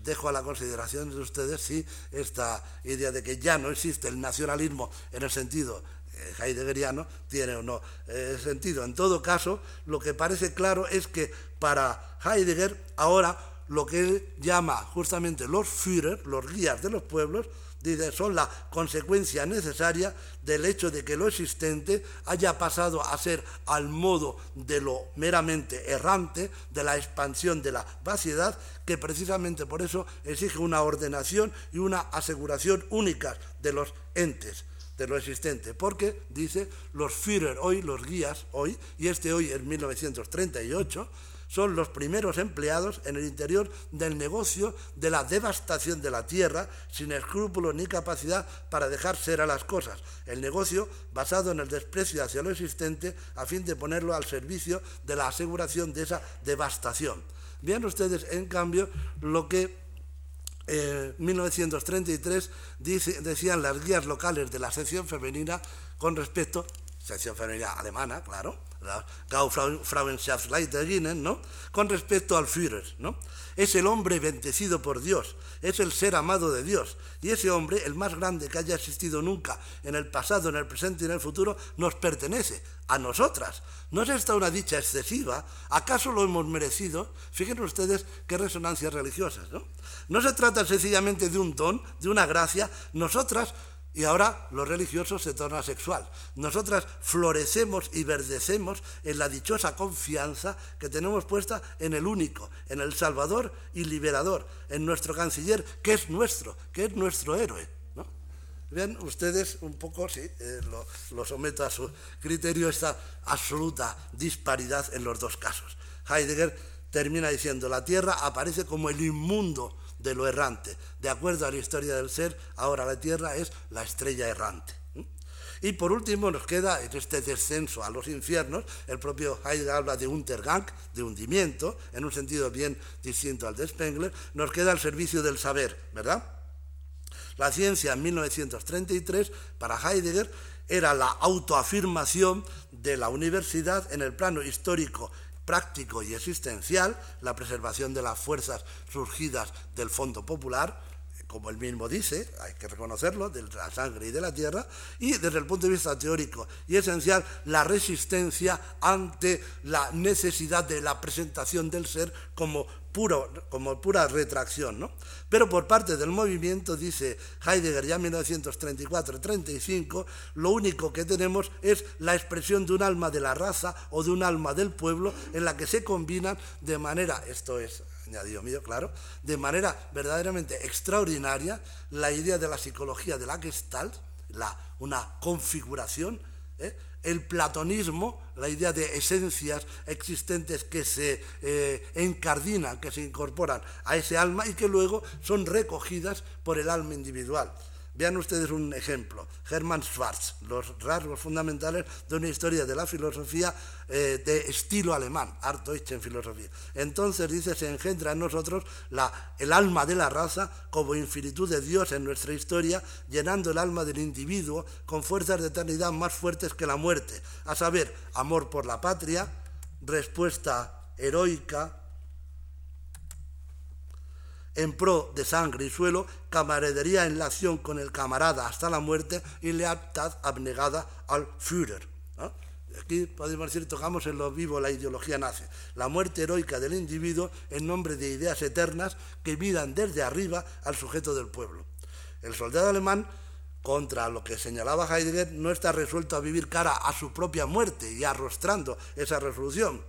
Dejo a la consideración de ustedes si esta idea de que ya no existe el nacionalismo en el sentido eh, heideggeriano tiene o no eh, sentido. En todo caso, lo que parece claro es que para Heidegger ahora lo que él llama justamente los Führer, los guías de los pueblos, dice, son la consecuencia necesaria del hecho de que lo existente haya pasado a ser al modo de lo meramente errante, de la expansión de la vaciedad, que precisamente por eso exige una ordenación y una aseguración únicas de los entes de lo existente, porque, dice, los Führer hoy, los guías hoy, y este hoy en 1938, son los primeros empleados en el interior del negocio de la devastación de la tierra, sin escrúpulos ni capacidad para dejar ser a las cosas. El negocio basado en el desprecio hacia lo existente a fin de ponerlo al servicio de la aseguración de esa devastación. Vean ustedes, en cambio, lo que en 1933 decían las guías locales de la sección femenina con respecto, sección femenina alemana, claro, la ¿no? Con respecto al Führer, ¿no? Es el hombre bendecido por Dios, es el ser amado de Dios. Y ese hombre, el más grande que haya existido nunca en el pasado, en el presente y en el futuro, nos pertenece a nosotras. ¿No es esta una dicha excesiva? ¿Acaso lo hemos merecido? Fíjense ustedes qué resonancias religiosas, ¿no? No se trata sencillamente de un don, de una gracia. Nosotras y ahora lo religioso se torna sexual. Nosotras florecemos y verdecemos en la dichosa confianza que tenemos puesta en el único, en el Salvador y Liberador, en nuestro canciller, que es nuestro, que es nuestro héroe. ¿no? Vean ustedes un poco, sí, eh, lo, lo someto a su criterio, esta absoluta disparidad en los dos casos. Heidegger termina diciendo, la tierra aparece como el inmundo de lo errante. De acuerdo a la historia del ser, ahora la Tierra es la estrella errante. Y por último nos queda en este descenso a los infiernos, el propio Heidegger habla de Untergang, de hundimiento, en un sentido bien distinto al de Spengler, nos queda el servicio del saber, ¿verdad? La ciencia en 1933 para Heidegger era la autoafirmación de la universidad en el plano histórico práctico y existencial, la preservación de las fuerzas surgidas del fondo popular, como él mismo dice, hay que reconocerlo, de la sangre y de la tierra, y desde el punto de vista teórico y esencial, la resistencia ante la necesidad de la presentación del ser como como pura retracción. ¿no? Pero por parte del movimiento, dice Heidegger ya en 1934-35, lo único que tenemos es la expresión de un alma de la raza o de un alma del pueblo en la que se combinan de manera, esto es añadido mío, claro, de manera verdaderamente extraordinaria la idea de la psicología de la Gestalt, la, una configuración, ¿eh? el platonismo, la idea de esencias existentes que se eh, encardinan, que se incorporan a ese alma y que luego son recogidas por el alma individual. Vean ustedes un ejemplo, Hermann Schwarz, los rasgos fundamentales de una historia de la filosofía eh, de estilo alemán, Art Deutsch en filosofía. Entonces dice, se engendra en nosotros el alma de la raza como infinitud de Dios en nuestra historia, llenando el alma del individuo con fuerzas de eternidad más fuertes que la muerte, a saber, amor por la patria, respuesta heroica, en pro de sangre y suelo, camaradería en la acción con el camarada hasta la muerte y lealtad abnegada al Führer. aquí podemos decir, tocamos en lo vivo la ideología nazi, la muerte heroica del individuo en nombre de ideas eternas que miran desde arriba al sujeto del pueblo. El soldado alemán, contra lo que señalaba Heidegger, no está resuelto a vivir cara a su propia muerte y arrostrando esa resolución,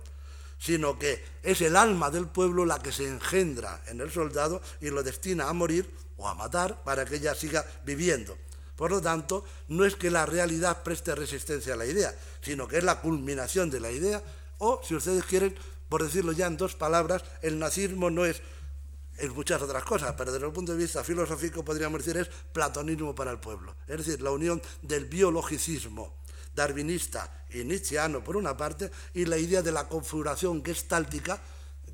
sino que es el alma del pueblo la que se engendra en el soldado y lo destina a morir o a matar para que ella siga viviendo. Por lo tanto, no es que la realidad preste resistencia a la idea, sino que es la culminación de la idea, o, si ustedes quieren, por decirlo ya en dos palabras, el nazismo no es, es muchas otras cosas, pero desde el punto de vista filosófico podríamos decir es platonismo para el pueblo, es decir, la unión del biologicismo darwinista y nietzscheano por una parte, y la idea de la configuración gestáltica,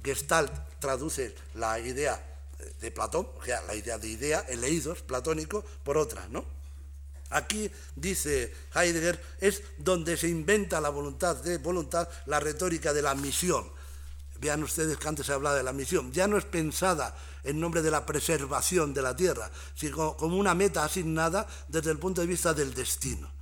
gestalt traduce la idea de Platón, o sea, la idea de idea, el eidos platónico, por otra, ¿no? Aquí, dice Heidegger, es donde se inventa la voluntad de voluntad, la retórica de la misión. Vean ustedes que antes se hablaba de la misión. Ya no es pensada en nombre de la preservación de la tierra, sino como una meta asignada desde el punto de vista del destino.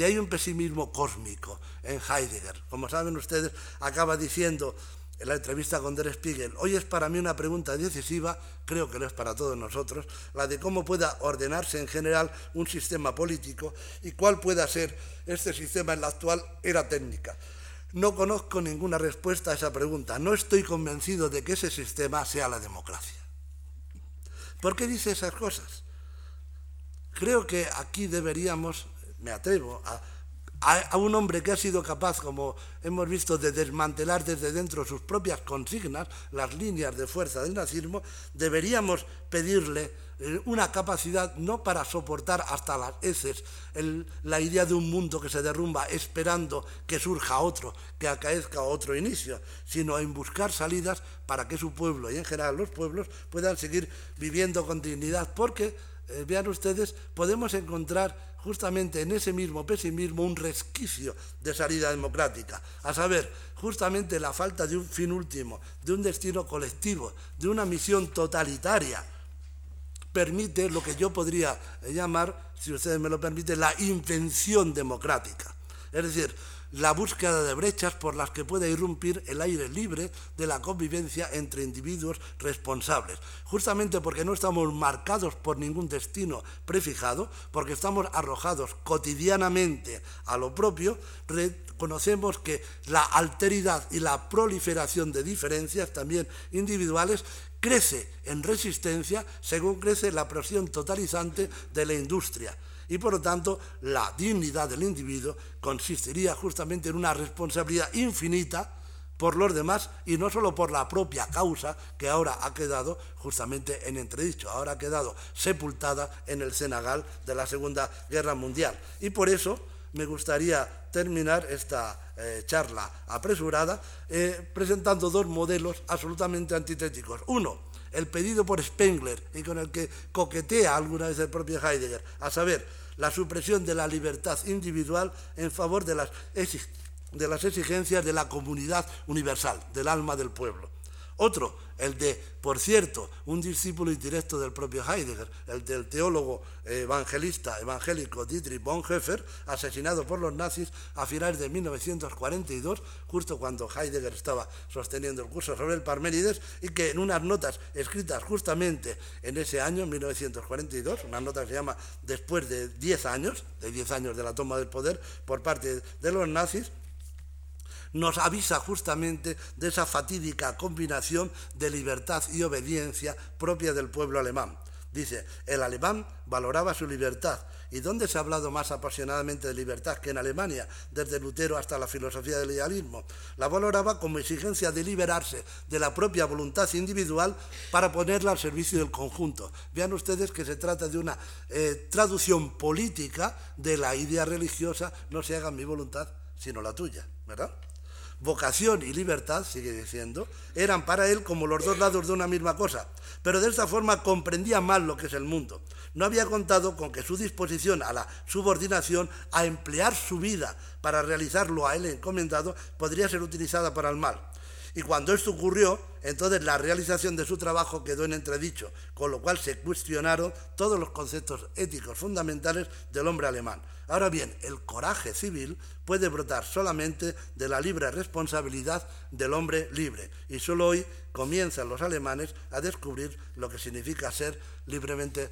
De ahí un pesimismo cósmico en Heidegger. Como saben ustedes, acaba diciendo en la entrevista con Der Spiegel, hoy es para mí una pregunta decisiva, creo que lo es para todos nosotros, la de cómo pueda ordenarse en general un sistema político y cuál pueda ser este sistema en la actual era técnica. No conozco ninguna respuesta a esa pregunta. No estoy convencido de que ese sistema sea la democracia. ¿Por qué dice esas cosas? Creo que aquí deberíamos, me atrevo, a a, un hombre que ha sido capaz, como hemos visto, de desmantelar desde dentro sus propias consignas, las líneas de fuerza del nazismo, deberíamos pedirle eh, una capacidad no para soportar hasta las heces la idea de un mundo que se derrumba esperando que surja otro, que acaezca otro inicio, sino en buscar salidas para que su pueblo y en general los pueblos puedan seguir viviendo con dignidad, porque, eh, vean ustedes, podemos encontrar justamente en ese mismo pesimismo un resquicio de salida democrática, a saber, justamente la falta de un fin último, de un destino colectivo, de una misión totalitaria, permite lo que yo podría llamar, si ustedes me lo permiten, la invención democrática. Es decir, la búsqueda de brechas por las que puede irrumpir el aire libre de la convivencia entre individuos responsables. Justamente porque no estamos marcados por ningún destino prefijado, porque estamos arrojados cotidianamente a lo propio, reconocemos que la alteridad y la proliferación de diferencias también individuales crece en resistencia según crece la presión totalizante de la industria y por lo tanto la dignidad del individuo consistiría justamente en una responsabilidad infinita por los demás y no solo por la propia causa que ahora ha quedado justamente en entredicho, ahora ha quedado sepultada en el Senegal de la Segunda Guerra Mundial. Y por eso me gustaría terminar esta eh, charla apresurada eh, presentando dos modelos absolutamente antitéticos. Uno, el pedido por Spengler y con el que coquetea alguna vez el propio Heidegger, a saber, la supresión de la libertad individual en favor de las, exigencias de la comunidad universal, del alma del pueblo. Otro, el de, por cierto, un discípulo indirecto del propio Heidegger, el del teólogo evangelista evangélico Dietrich Bonhoeffer, asesinado por los nazis a finales de 1942, justo cuando Heidegger estaba sosteniendo el curso sobre el Parménides, y que en unas notas escritas justamente en ese año, 1942, una nota que se llama Después de 10 años, de 10 años de la toma del poder por parte de los nazis, nos avisa justamente de esa fatídica combinación de libertad y obediencia propia del pueblo alemán. Dice, el alemán valoraba su libertad. ¿Y dónde se ha hablado más apasionadamente de libertad que en Alemania, desde Lutero hasta la filosofía del idealismo? La valoraba como exigencia de liberarse de la propia voluntad individual para ponerla al servicio del conjunto. Vean ustedes que se trata de una eh, traducción política de la idea religiosa, no se haga mi voluntad, sino la tuya, ¿verdad? Vocación y libertad, sigue diciendo, eran para él como los dos lados de una misma cosa, pero de esta forma comprendía mal lo que es el mundo. No había contado con que su disposición a la subordinación, a emplear su vida para realizar lo a él encomendado, podría ser utilizada para el mal. Y cuando esto ocurrió, entonces la realización de su trabajo quedó en entredicho, con lo cual se cuestionaron todos los conceptos éticos fundamentales del hombre alemán. Ahora bien, el coraje civil puede brotar solamente de la libre responsabilidad del hombre libre, y solo hoy comienzan los alemanes a descubrir lo que significa ser libremente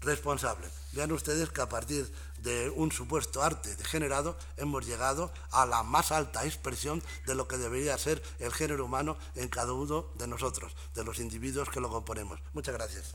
responsable. Vean ustedes que a partir de un supuesto arte degenerado hemos llegado a la más alta expresión de lo que debería ser el género humano en cada uno de nosotros, de los individuos que lo componemos. Muchas gracias.